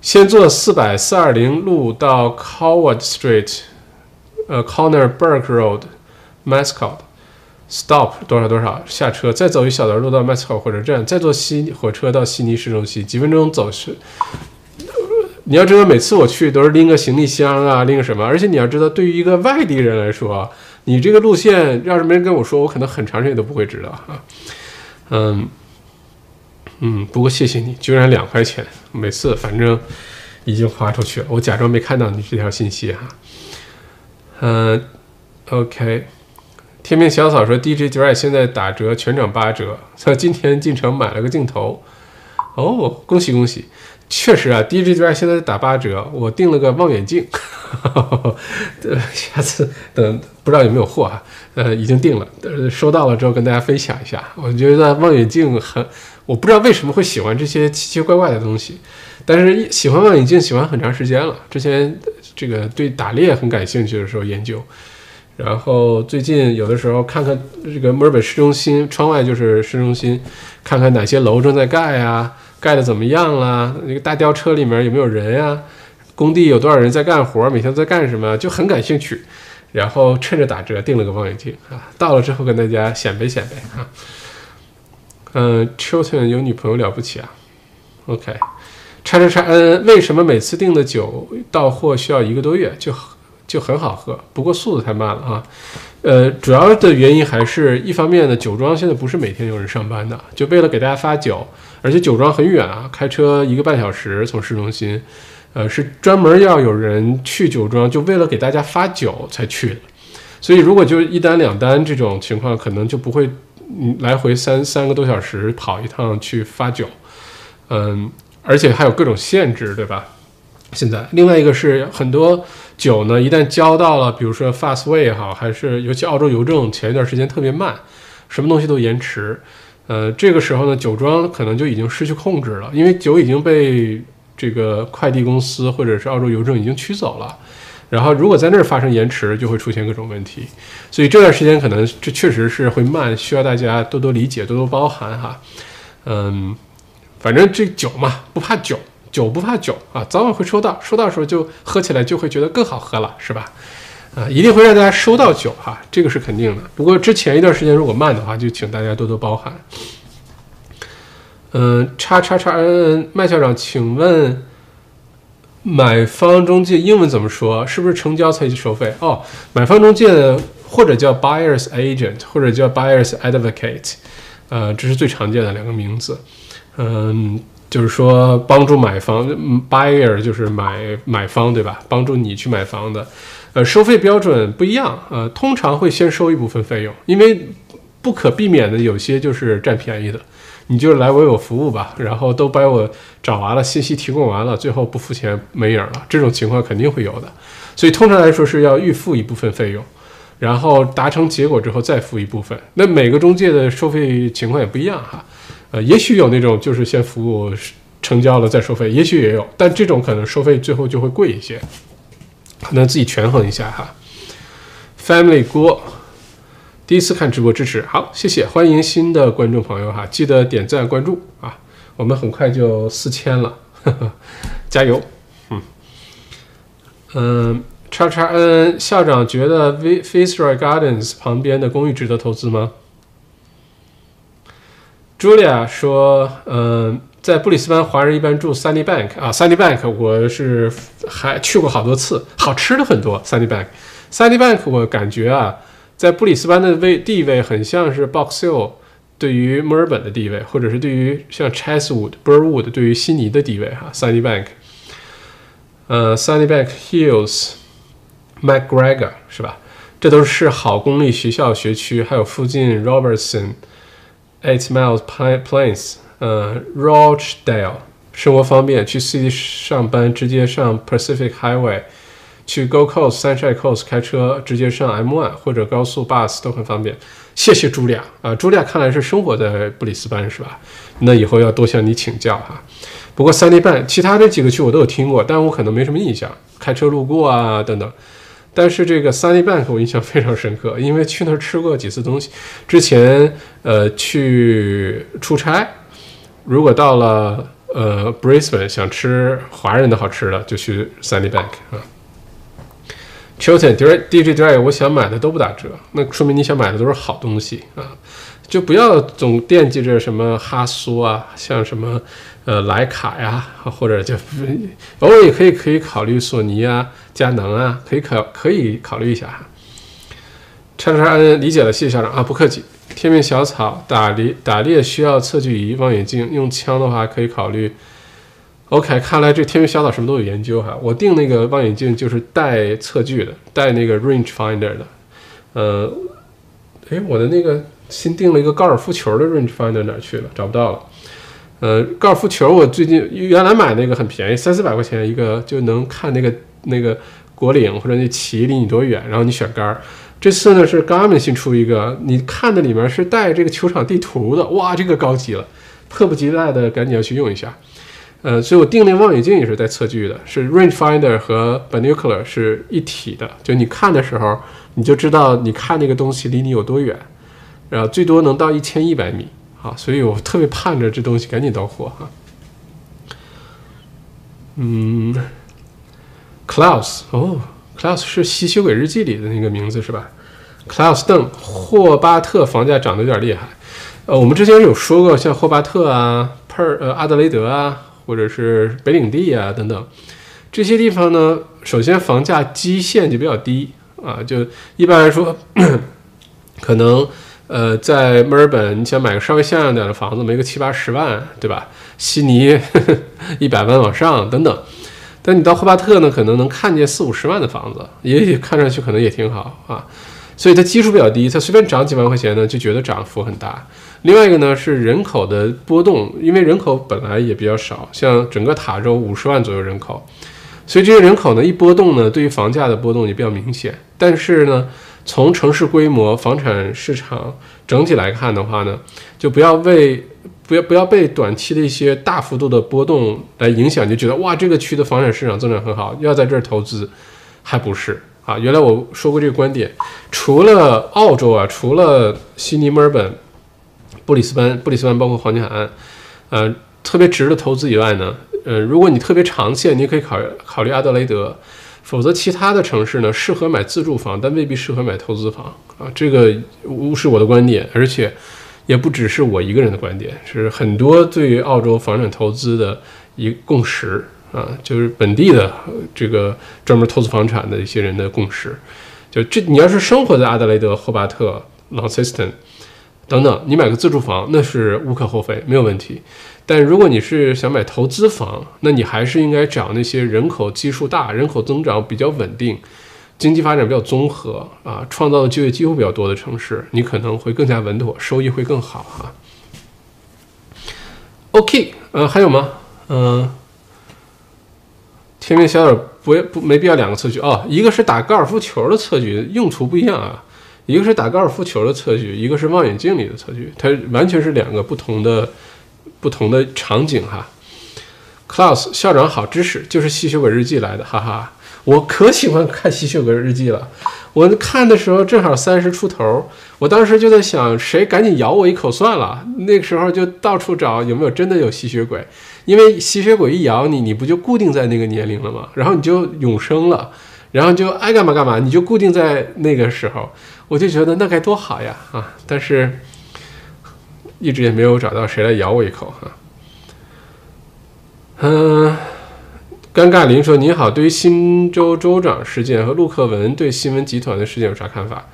先坐四百四二零路到 Coward Street，呃，Corner Burke Road，Mascot。Stop 多少多少下车，再走一小段路到 m a s c o 火车站，再坐西火车到悉尼市中心，几分钟走是。你要知道，每次我去都是拎个行李箱啊，拎个什么，而且你要知道，对于一个外地人来说，你这个路线要是没人跟我说，我可能很长时间都不会知道啊。嗯嗯，不过谢谢你，居然两块钱，每次反正已经花出去了，我假装没看到你这条信息哈。嗯，OK。天命小草说 dj dri 现在打折，全场八折。他 今天进城买了个镜头，哦，恭喜恭喜！确实啊 dj dri 现在打八折。我订了个望远镜，呃 下次等不知道有没有货啊？呃，已经订了，收到了之后跟大家分享一下。我觉得望远镜很，我不知道为什么会喜欢这些奇奇怪怪的东西，但是喜欢望远镜喜欢很长时间了。之前这个对打猎很感兴趣的时候研究。”然后最近有的时候看看这个墨尔本市中心，窗外就是市中心，看看哪些楼正在盖啊，盖的怎么样啦？那个大吊车里面有没有人呀？工地有多少人在干活？每天在干什么？就很感兴趣。然后趁着打折订了个望远镜啊，到了之后跟大家显摆显摆啊。嗯，Chilton 有女朋友了不起啊。OK，叉叉叉 N，为什么每次订的酒到货需要一个多月就？就很好喝，不过速度太慢了啊。呃，主要的原因还是一方面呢，酒庄现在不是每天有人上班的，就为了给大家发酒，而且酒庄很远啊，开车一个半小时从市中心，呃，是专门要有人去酒庄，就为了给大家发酒才去的。所以如果就一单两单这种情况，可能就不会嗯来回三三个多小时跑一趟去发酒，嗯，而且还有各种限制，对吧？现在另外一个是很多。酒呢，一旦交到了，比如说 Fastway 也好，还是尤其澳洲邮政前一段时间特别慢，什么东西都延迟，呃，这个时候呢，酒庄可能就已经失去控制了，因为酒已经被这个快递公司或者是澳洲邮政已经取走了，然后如果在那儿发生延迟，就会出现各种问题，所以这段时间可能这确实是会慢，需要大家多多理解，多多包涵哈，嗯，反正这酒嘛，不怕酒。酒不怕酒啊，早晚会收到，收到时候就喝起来就会觉得更好喝了，是吧？啊，一定会让大家收到酒哈，这个是肯定的。不过之前一段时间如果慢的话，就请大家多多包涵。嗯，叉叉叉 N N 麦校长，请问买方中介英文怎么说？是不是成交才去收费？哦，买方中介或者叫 buyer's agent，或者叫 buyer's advocate，呃，这是最常见的两个名字。嗯。就是说，帮助买房，buyer 就是买买方，对吧？帮助你去买房的，呃，收费标准不一样，呃，通常会先收一部分费用，因为不可避免的有些就是占便宜的，你就来为我服务吧，然后都把我找完了，信息提供完了，最后不付钱没影了，这种情况肯定会有的，所以通常来说是要预付一部分费用，然后达成结果之后再付一部分。那每个中介的收费情况也不一样哈。呃，也许有那种就是先服务成交了再收费，也许也有，但这种可能收费最后就会贵一些，可能自己权衡一下哈。Family 郭，第一次看直播支持，好，谢谢，欢迎新的观众朋友哈，记得点赞关注啊，我们很快就四千了，呵 呵加油，嗯嗯，叉叉 N 校长觉得 V Fitzroy Gardens 旁边的公寓值得投资吗？Julia 说，嗯。在布里斯班，华人一般住 Sunny Bank 啊，Sunny Bank 我是还去过好多次，好吃的很多。Sunny Bank，Sunny Bank 我感觉啊，在布里斯班的位地位很像是 Box Hill 对于墨尔本的地位，或者是对于像 Chatswood、Burwood 对于悉尼的地位哈。Sunny Bank，呃，Sunny Bank Hills，McGregor 是吧？这都是好公立学校学区，还有附近 Robertson、Eight Miles Plains。呃，Rochdale 生活方便，去 City 上班直接上 Pacific Highway，去 Go Coast Sunshine Coast 开车直接上 M1 或者高速 bus 都很方便。谢谢茱莉亚啊，茱莉亚看来是生活在布里斯班是吧？那以后要多向你请教哈。不过三里半其他这几个区我都有听过，但我可能没什么印象，开车路过啊等等。但是这个 Sunny Bank 我印象非常深刻，因为去那儿吃过几次东西。之前呃去出差。如果到了呃 Brisbane 想吃华人的好吃的，就去 Sunny Bank 啊。Chilton DJ DJ，我想买的都不打折，那说明你想买的都是好东西啊。就不要总惦记着什么哈苏啊，像什么呃徕卡呀，或者就 偶尔也可以可以考虑索尼啊、佳能啊，可以考可以考虑一下哈。叉叉叉，理解了，谢谢校长啊，不客气。天命小草打猎打猎需要测距仪、望远镜，用枪的话可以考虑。OK，看来这天命小草什么都有研究哈。我订那个望远镜就是带测距的，带那个 range finder 的。呃，诶，我的那个新订了一个高尔夫球的 range finder 哪去了？找不到了。呃，高尔夫球我最近原来买那个很便宜，三四百块钱一个就能看那个那个果岭或者那旗离你多远，然后你选杆儿。这次呢是 Garmin 新出一个，你看的里面是带这个球场地图的，哇，这个高级了，迫不及待的赶紧要去用一下。呃，所以我定那望远镜也是带测距的，是 Range Finder 和 Binocular 是一体的，就你看的时候，你就知道你看那个东西离你有多远，然后最多能到一千一百米，好，所以我特别盼着这东西赶紧到货哈。嗯，Clouds 哦。Klaus 是《吸血鬼日记》里的那个名字是吧？Klaus 邓霍巴特房价涨得有点厉害。呃，我们之前有说过，像霍巴特啊、珀呃阿德雷德啊，或者是北领地啊等等这些地方呢，首先房价基线就比较低啊，就一般来说，可能呃在墨尔本你想买个稍微像样点的房子，没个七八十万，对吧？悉尼 一百万往上等等。但你到霍巴特呢，可能能看见四五十万的房子，也许看上去可能也挺好啊，所以它基数比较低，它随便涨几万块钱呢，就觉得涨幅很大。另外一个呢是人口的波动，因为人口本来也比较少，像整个塔州五十万左右人口，所以这些人口呢一波动呢，对于房价的波动也比较明显。但是呢，从城市规模、房产市场整体来看的话呢，就不要为。不要不要被短期的一些大幅度的波动来影响，就觉得哇，这个区的房产市场增长很好，要在这儿投资，还不是啊？原来我说过这个观点，除了澳洲啊，除了悉尼、墨尔本、布里斯班、布里斯班包括黄金海岸，呃，特别值得投资以外呢，呃，如果你特别长线，你可以考考虑阿德雷德，否则其他的城市呢，适合买自住房，但未必适合买投资房啊。这个是我的观点，而且。也不只是我一个人的观点，是很多对于澳洲房产投资的一共识啊，就是本地的这个专门投资房产的一些人的共识。就这，你要是生活在阿德雷德、霍巴特、Launceston 等等，你买个自住房那是无可厚非，没有问题。但如果你是想买投资房，那你还是应该找那些人口基数大、人口增长比较稳定。经济发展比较综合啊，创造的就业机会比较多的城市，你可能会更加稳妥，收益会更好哈。OK，呃，还有吗？嗯，天命小点不不没必要两个测距哦，一个是打高尔夫球的测距，用途不一样啊。一个是打高尔夫球的测距，一个是望远镜里的测距，它完全是两个不同的不同的场景哈。Klaus 校长好知识就是吸血鬼日记来的，哈哈，我可喜欢看吸血鬼日记了。我看的时候正好三十出头，我当时就在想，谁赶紧咬我一口算了。那个时候就到处找有没有真的有吸血鬼，因为吸血鬼一咬你，你不就固定在那个年龄了吗？然后你就永生了，然后就爱干嘛干嘛，你就固定在那个时候。我就觉得那该多好呀啊！但是一直也没有找到谁来咬我一口哈。嗯。尴尬林说：“你好，对于新州州长事件和陆克文对新闻集团的事件有啥看法？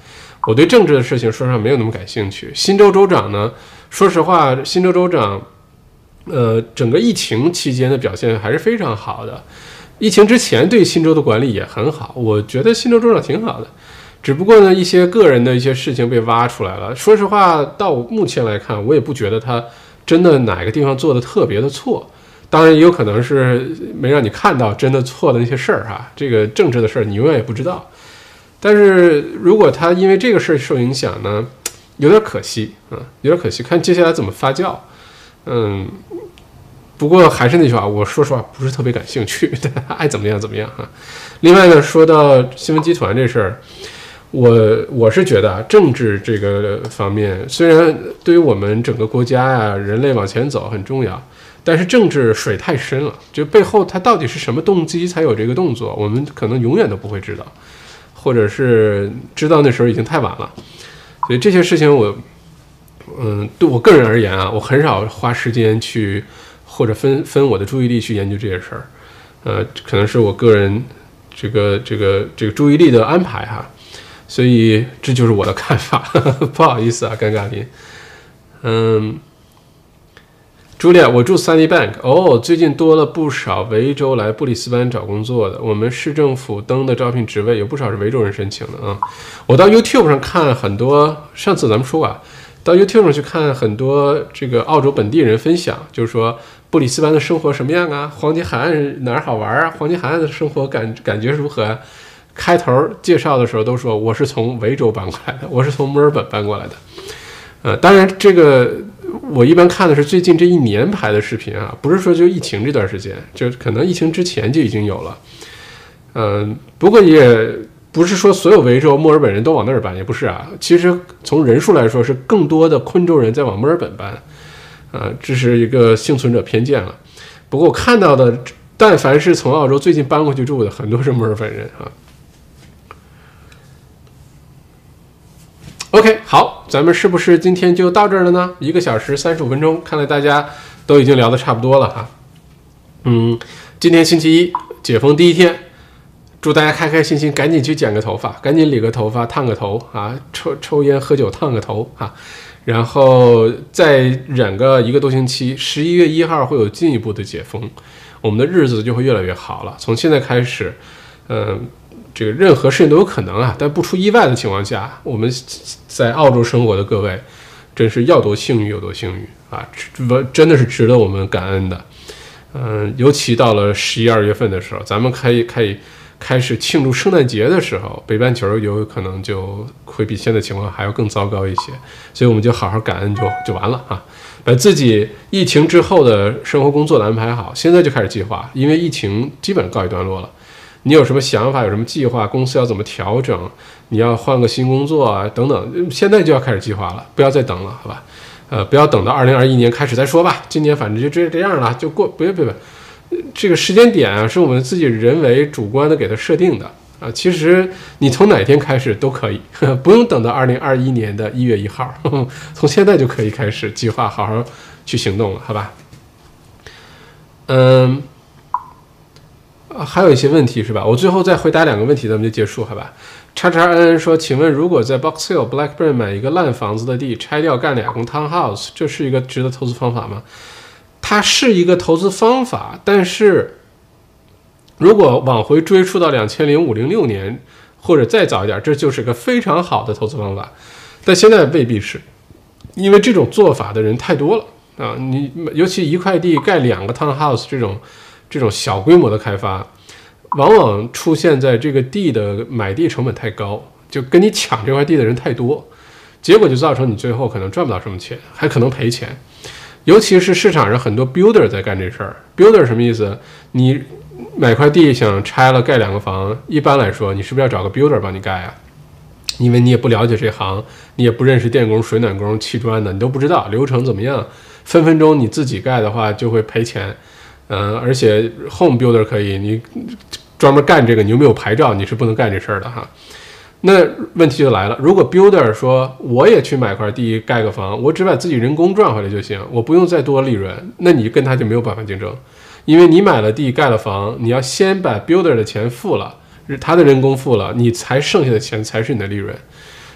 我对政治的事情说实话没有那么感兴趣。新州州长呢，说实话，新州州长，呃，整个疫情期间的表现还是非常好的。疫情之前对新州的管理也很好，我觉得新州州长挺好的。只不过呢，一些个人的一些事情被挖出来了。说实话，到目前来看，我也不觉得他真的哪个地方做的特别的错。”当然也有可能是没让你看到真的错的那些事儿哈，这个政治的事儿你永远也不知道。但是如果他因为这个事儿受影响呢，有点可惜啊，有点可惜，看接下来怎么发酵。嗯，不过还是那句话，我说实话不是特别感兴趣，爱怎么样怎么样哈。另外呢，说到新闻集团这事儿，我我是觉得啊，政治这个方面虽然对于我们整个国家呀、人类往前走很重要。但是政治水太深了，就背后他到底是什么动机才有这个动作，我们可能永远都不会知道，或者是知道那时候已经太晚了。所以这些事情我，嗯，对我个人而言啊，我很少花时间去或者分分我的注意力去研究这些事儿，呃，可能是我个人这个这个这个注意力的安排哈。所以这就是我的看法，不好意思啊，尴尬林，嗯。朱莉亚，我住 Sunny Bank。哦，最近多了不少维州来布里斯班找工作的。我们市政府登的招聘职位有不少是维州人申请的啊。我到 YouTube 上看很多，上次咱们说过，到 YouTube 上去看很多这个澳洲本地人分享，就是说布里斯班的生活什么样啊？黄金海岸哪儿好玩啊？黄金海岸的生活感感觉如何？开头介绍的时候都说我是从维州搬过来的，我是从墨尔本搬过来的。呃，当然这个。我一般看的是最近这一年拍的视频啊，不是说就疫情这段时间，就可能疫情之前就已经有了。嗯，不过也不是说所有维州墨尔本人都往那儿搬，也不是啊。其实从人数来说，是更多的昆州人在往墨尔本搬。啊，这是一个幸存者偏见了。不过我看到的，但凡是从澳洲最近搬过去住的，很多是墨尔本人啊。OK，好，咱们是不是今天就到这儿了呢？一个小时三十五分钟，看来大家都已经聊得差不多了哈。嗯，今天星期一，解封第一天，祝大家开开心心，赶紧去剪个头发，赶紧理个头发，烫个头啊，抽抽烟喝酒烫个头啊，然后再忍个一个多星期，十一月一号会有进一步的解封，我们的日子就会越来越好了。从现在开始，嗯。这个任何事情都有可能啊，但不出意外的情况下，我们在澳洲生活的各位，真是要多幸运有多幸运啊！这真的是值得我们感恩的。嗯，尤其到了十一二月份的时候，咱们可以可以开始庆祝圣诞节的时候，北半球有可能就会比现在情况还要更糟糕一些，所以我们就好好感恩就就完了啊！把自己疫情之后的生活工作的安排好，现在就开始计划，因为疫情基本告一段落了。你有什么想法？有什么计划？公司要怎么调整？你要换个新工作啊，等等，现在就要开始计划了，不要再等了，好吧？呃，不要等到二零二一年开始再说吧。今年反正就这这样了，就过，不要不要，这个时间点啊，是我们自己人为主观的给它设定的啊。其实你从哪天开始都可以，不用等到二零二一年的一月一号，从现在就可以开始计划，好好去行动了，好吧？嗯。啊，还有一些问题是吧？我最后再回答两个问题，咱们就结束，好吧？叉叉 N 说，请问如果在 Box Hill Blackburn 买一个烂房子的地，拆掉干俩工 Townhouse，这是一个值得投资方法吗？它是一个投资方法，但是如果往回追溯到两千零五零六年或者再早一点，这就是个非常好的投资方法。但现在未必是，因为这种做法的人太多了啊！你尤其一块地盖两个 Townhouse 这种。这种小规模的开发，往往出现在这个地的买地成本太高，就跟你抢这块地的人太多，结果就造成你最后可能赚不到什么钱，还可能赔钱。尤其是市场上很多 builder 在干这事儿。builder 什么意思？你买块地想拆了盖两个房，一般来说，你是不是要找个 builder 帮你盖啊？因为你也不了解这行，你也不认识电工、水暖工、砌砖的，你都不知道流程怎么样。分分钟你自己盖的话就会赔钱。嗯，而且 home builder 可以，你专门干这个，你又没有牌照，你是不能干这事儿的哈。那问题就来了，如果 builder 说我也去买块地盖个房，我只把自己人工赚回来就行，我不用再多利润，那你跟他就没有办法竞争，因为你买了地盖了房，你要先把 builder 的钱付了，他的人工付了，你才剩下的钱才是你的利润。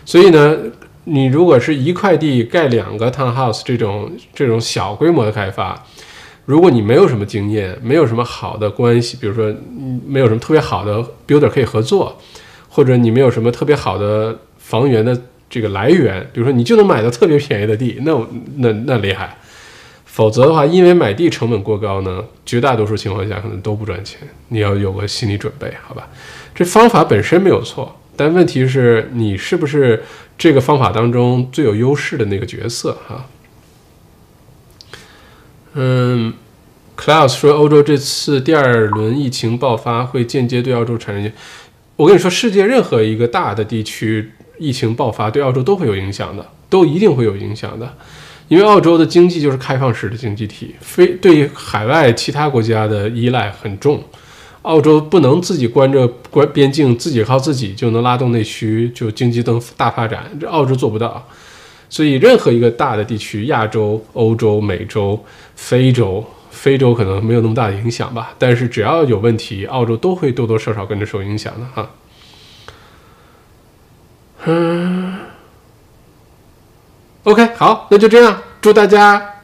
所以呢，你如果是一块地盖两个 townhouse 这种这种小规模的开发，如果你没有什么经验，没有什么好的关系，比如说没有什么特别好的 builder 可以合作。或者你没有什么特别好的房源的这个来源，比如说你就能买到特别便宜的地，那那那厉害。否则的话，因为买地成本过高呢，绝大多数情况下可能都不赚钱。你要有个心理准备，好吧？这方法本身没有错，但问题是你是不是这个方法当中最有优势的那个角色哈？嗯，Klaus 说，欧洲这次第二轮疫情爆发会间接对澳洲产生。我跟你说，世界任何一个大的地区疫情爆发，对澳洲都会有影响的，都一定会有影响的。因为澳洲的经济就是开放式的经济体，非对海外其他国家的依赖很重。澳洲不能自己关着关边境，自己靠自己就能拉动内需，就经济能大发展，这澳洲做不到。所以，任何一个大的地区，亚洲、欧洲、美洲、非洲。非洲可能没有那么大的影响吧，但是只要有问题，澳洲都会多多少少跟着受影响的哈。嗯，OK，好，那就这样，祝大家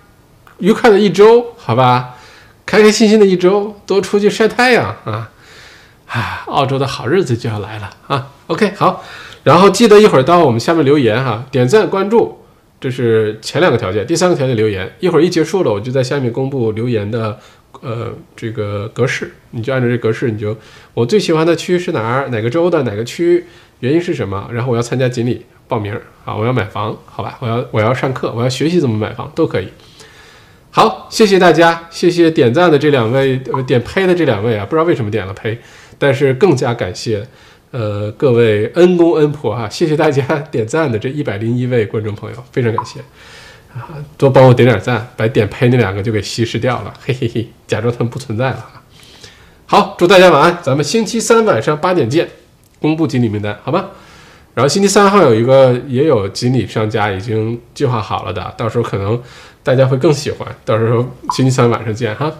愉快的一周，好吧，开开心心的一周，多出去晒太阳啊！啊，澳洲的好日子就要来了啊！OK，好，然后记得一会儿到我们下面留言哈，点赞关注。这是前两个条件，第三个条件留言，一会儿一结束了，我就在下面公布留言的，呃，这个格式，你就按照这格式，你就我最喜欢的区是哪儿，哪个州的哪个区，原因是什么，然后我要参加锦鲤报名，好，我要买房，好吧，我要我要上课，我要学习怎么买房都可以。好，谢谢大家，谢谢点赞的这两位，呃，点呸的这两位啊，不知道为什么点了呸，但是更加感谢。呃，各位恩公恩婆哈，谢谢大家点赞的这一百零一位观众朋友，非常感谢啊！多帮我点点赞，把点呸那两个就给稀释掉了，嘿嘿嘿，假装他们不存在了哈。好，祝大家晚安，咱们星期三晚上八点见，公布锦鲤名单，好吗？然后星期三号有一个也有锦鲤商家已经计划好了的，到时候可能大家会更喜欢，到时候星期三晚上见哈。